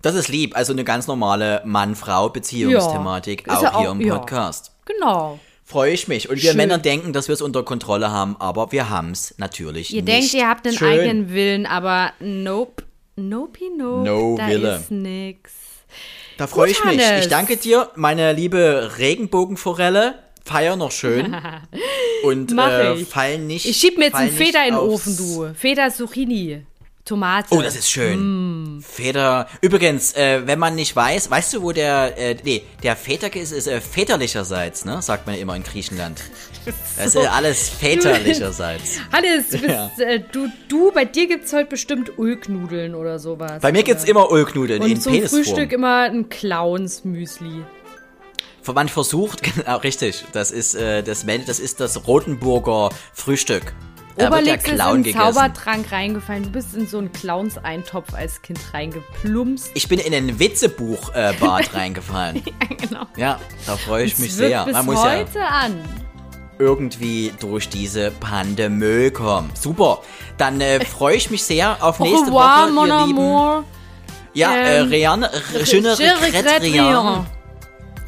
Das ist lieb. Also eine ganz normale Mann-Frau-Beziehungsthematik, Ja, auch ja hier auch- im ja. Podcast. Genau. Freue ich mich. Und wir Schön. Männer denken, dass wir es unter Kontrolle haben, aber wir haben es natürlich Ihr nicht. denkt, ihr habt einen Schön. eigenen Willen, aber nope. Nope, nope. No da Wille. ist nix. Da freue ich mich. Hannes. Ich danke dir, meine liebe Regenbogenforelle. Feier noch schön. Und äh, fallen nicht. Ich schieb mir jetzt einen Feder in den Ofen, du. Feder Zucchini. Tomate. Oh, das ist schön. Feder. Übrigens, äh, wenn man nicht weiß, weißt du, wo der, äh, nee, der Väterke ist, ist äh, väterlicherseits, ne? Sagt man immer in Griechenland. Das ist äh, alles väterlicherseits. Hannes, du, bist, Ja. äh, du, du, bei dir gibt's heute bestimmt Ulknudeln oder sowas. Bei mir gibt's immer Ulknudeln Und in zum Penisform. Frühstück immer ein Clowns-Müsli. Man versucht, genau, richtig, das ist, äh, das, das ist das Rotenburger Frühstück. Wird der Obelix ist in Clown einen. Zaubertrank reingefallen. Du bist in so einen Clowns-Eintopf als Kind reingeplumpst. Ich bin in ein Witzebuch-Bad äh, reingefallen. Ja, genau. Ja, da freue ich mich Es wird sehr. bis Man muss ja heute an. Irgendwie durch diese Pandemie kommen. Super. Dann äh, freue ich mich sehr auf Au nächste revoir, Woche, mon ihr Lieben. amour. Ja, äh, Ähm, Rian, regrette regrette rien. rien.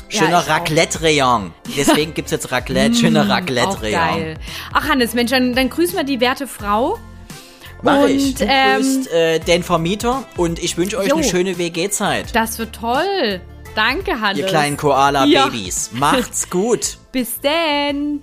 Schöner Ja. Raclette-Rayon. Deswegen gibt's jetzt Raclette, schöner Auch Raclette-Rayon. geil. Ach, Hannes, Mensch, dann, dann grüßen wir die werte Frau. Mach Und, ich. Du ähm, grüßt äh, den Vermieter und ich wünsche euch Jo. eine schöne WG-Zeit. Das wird toll. Danke, Hannes. Ihr kleinen Koala-Babys. Ja. Macht's gut. Bis denn.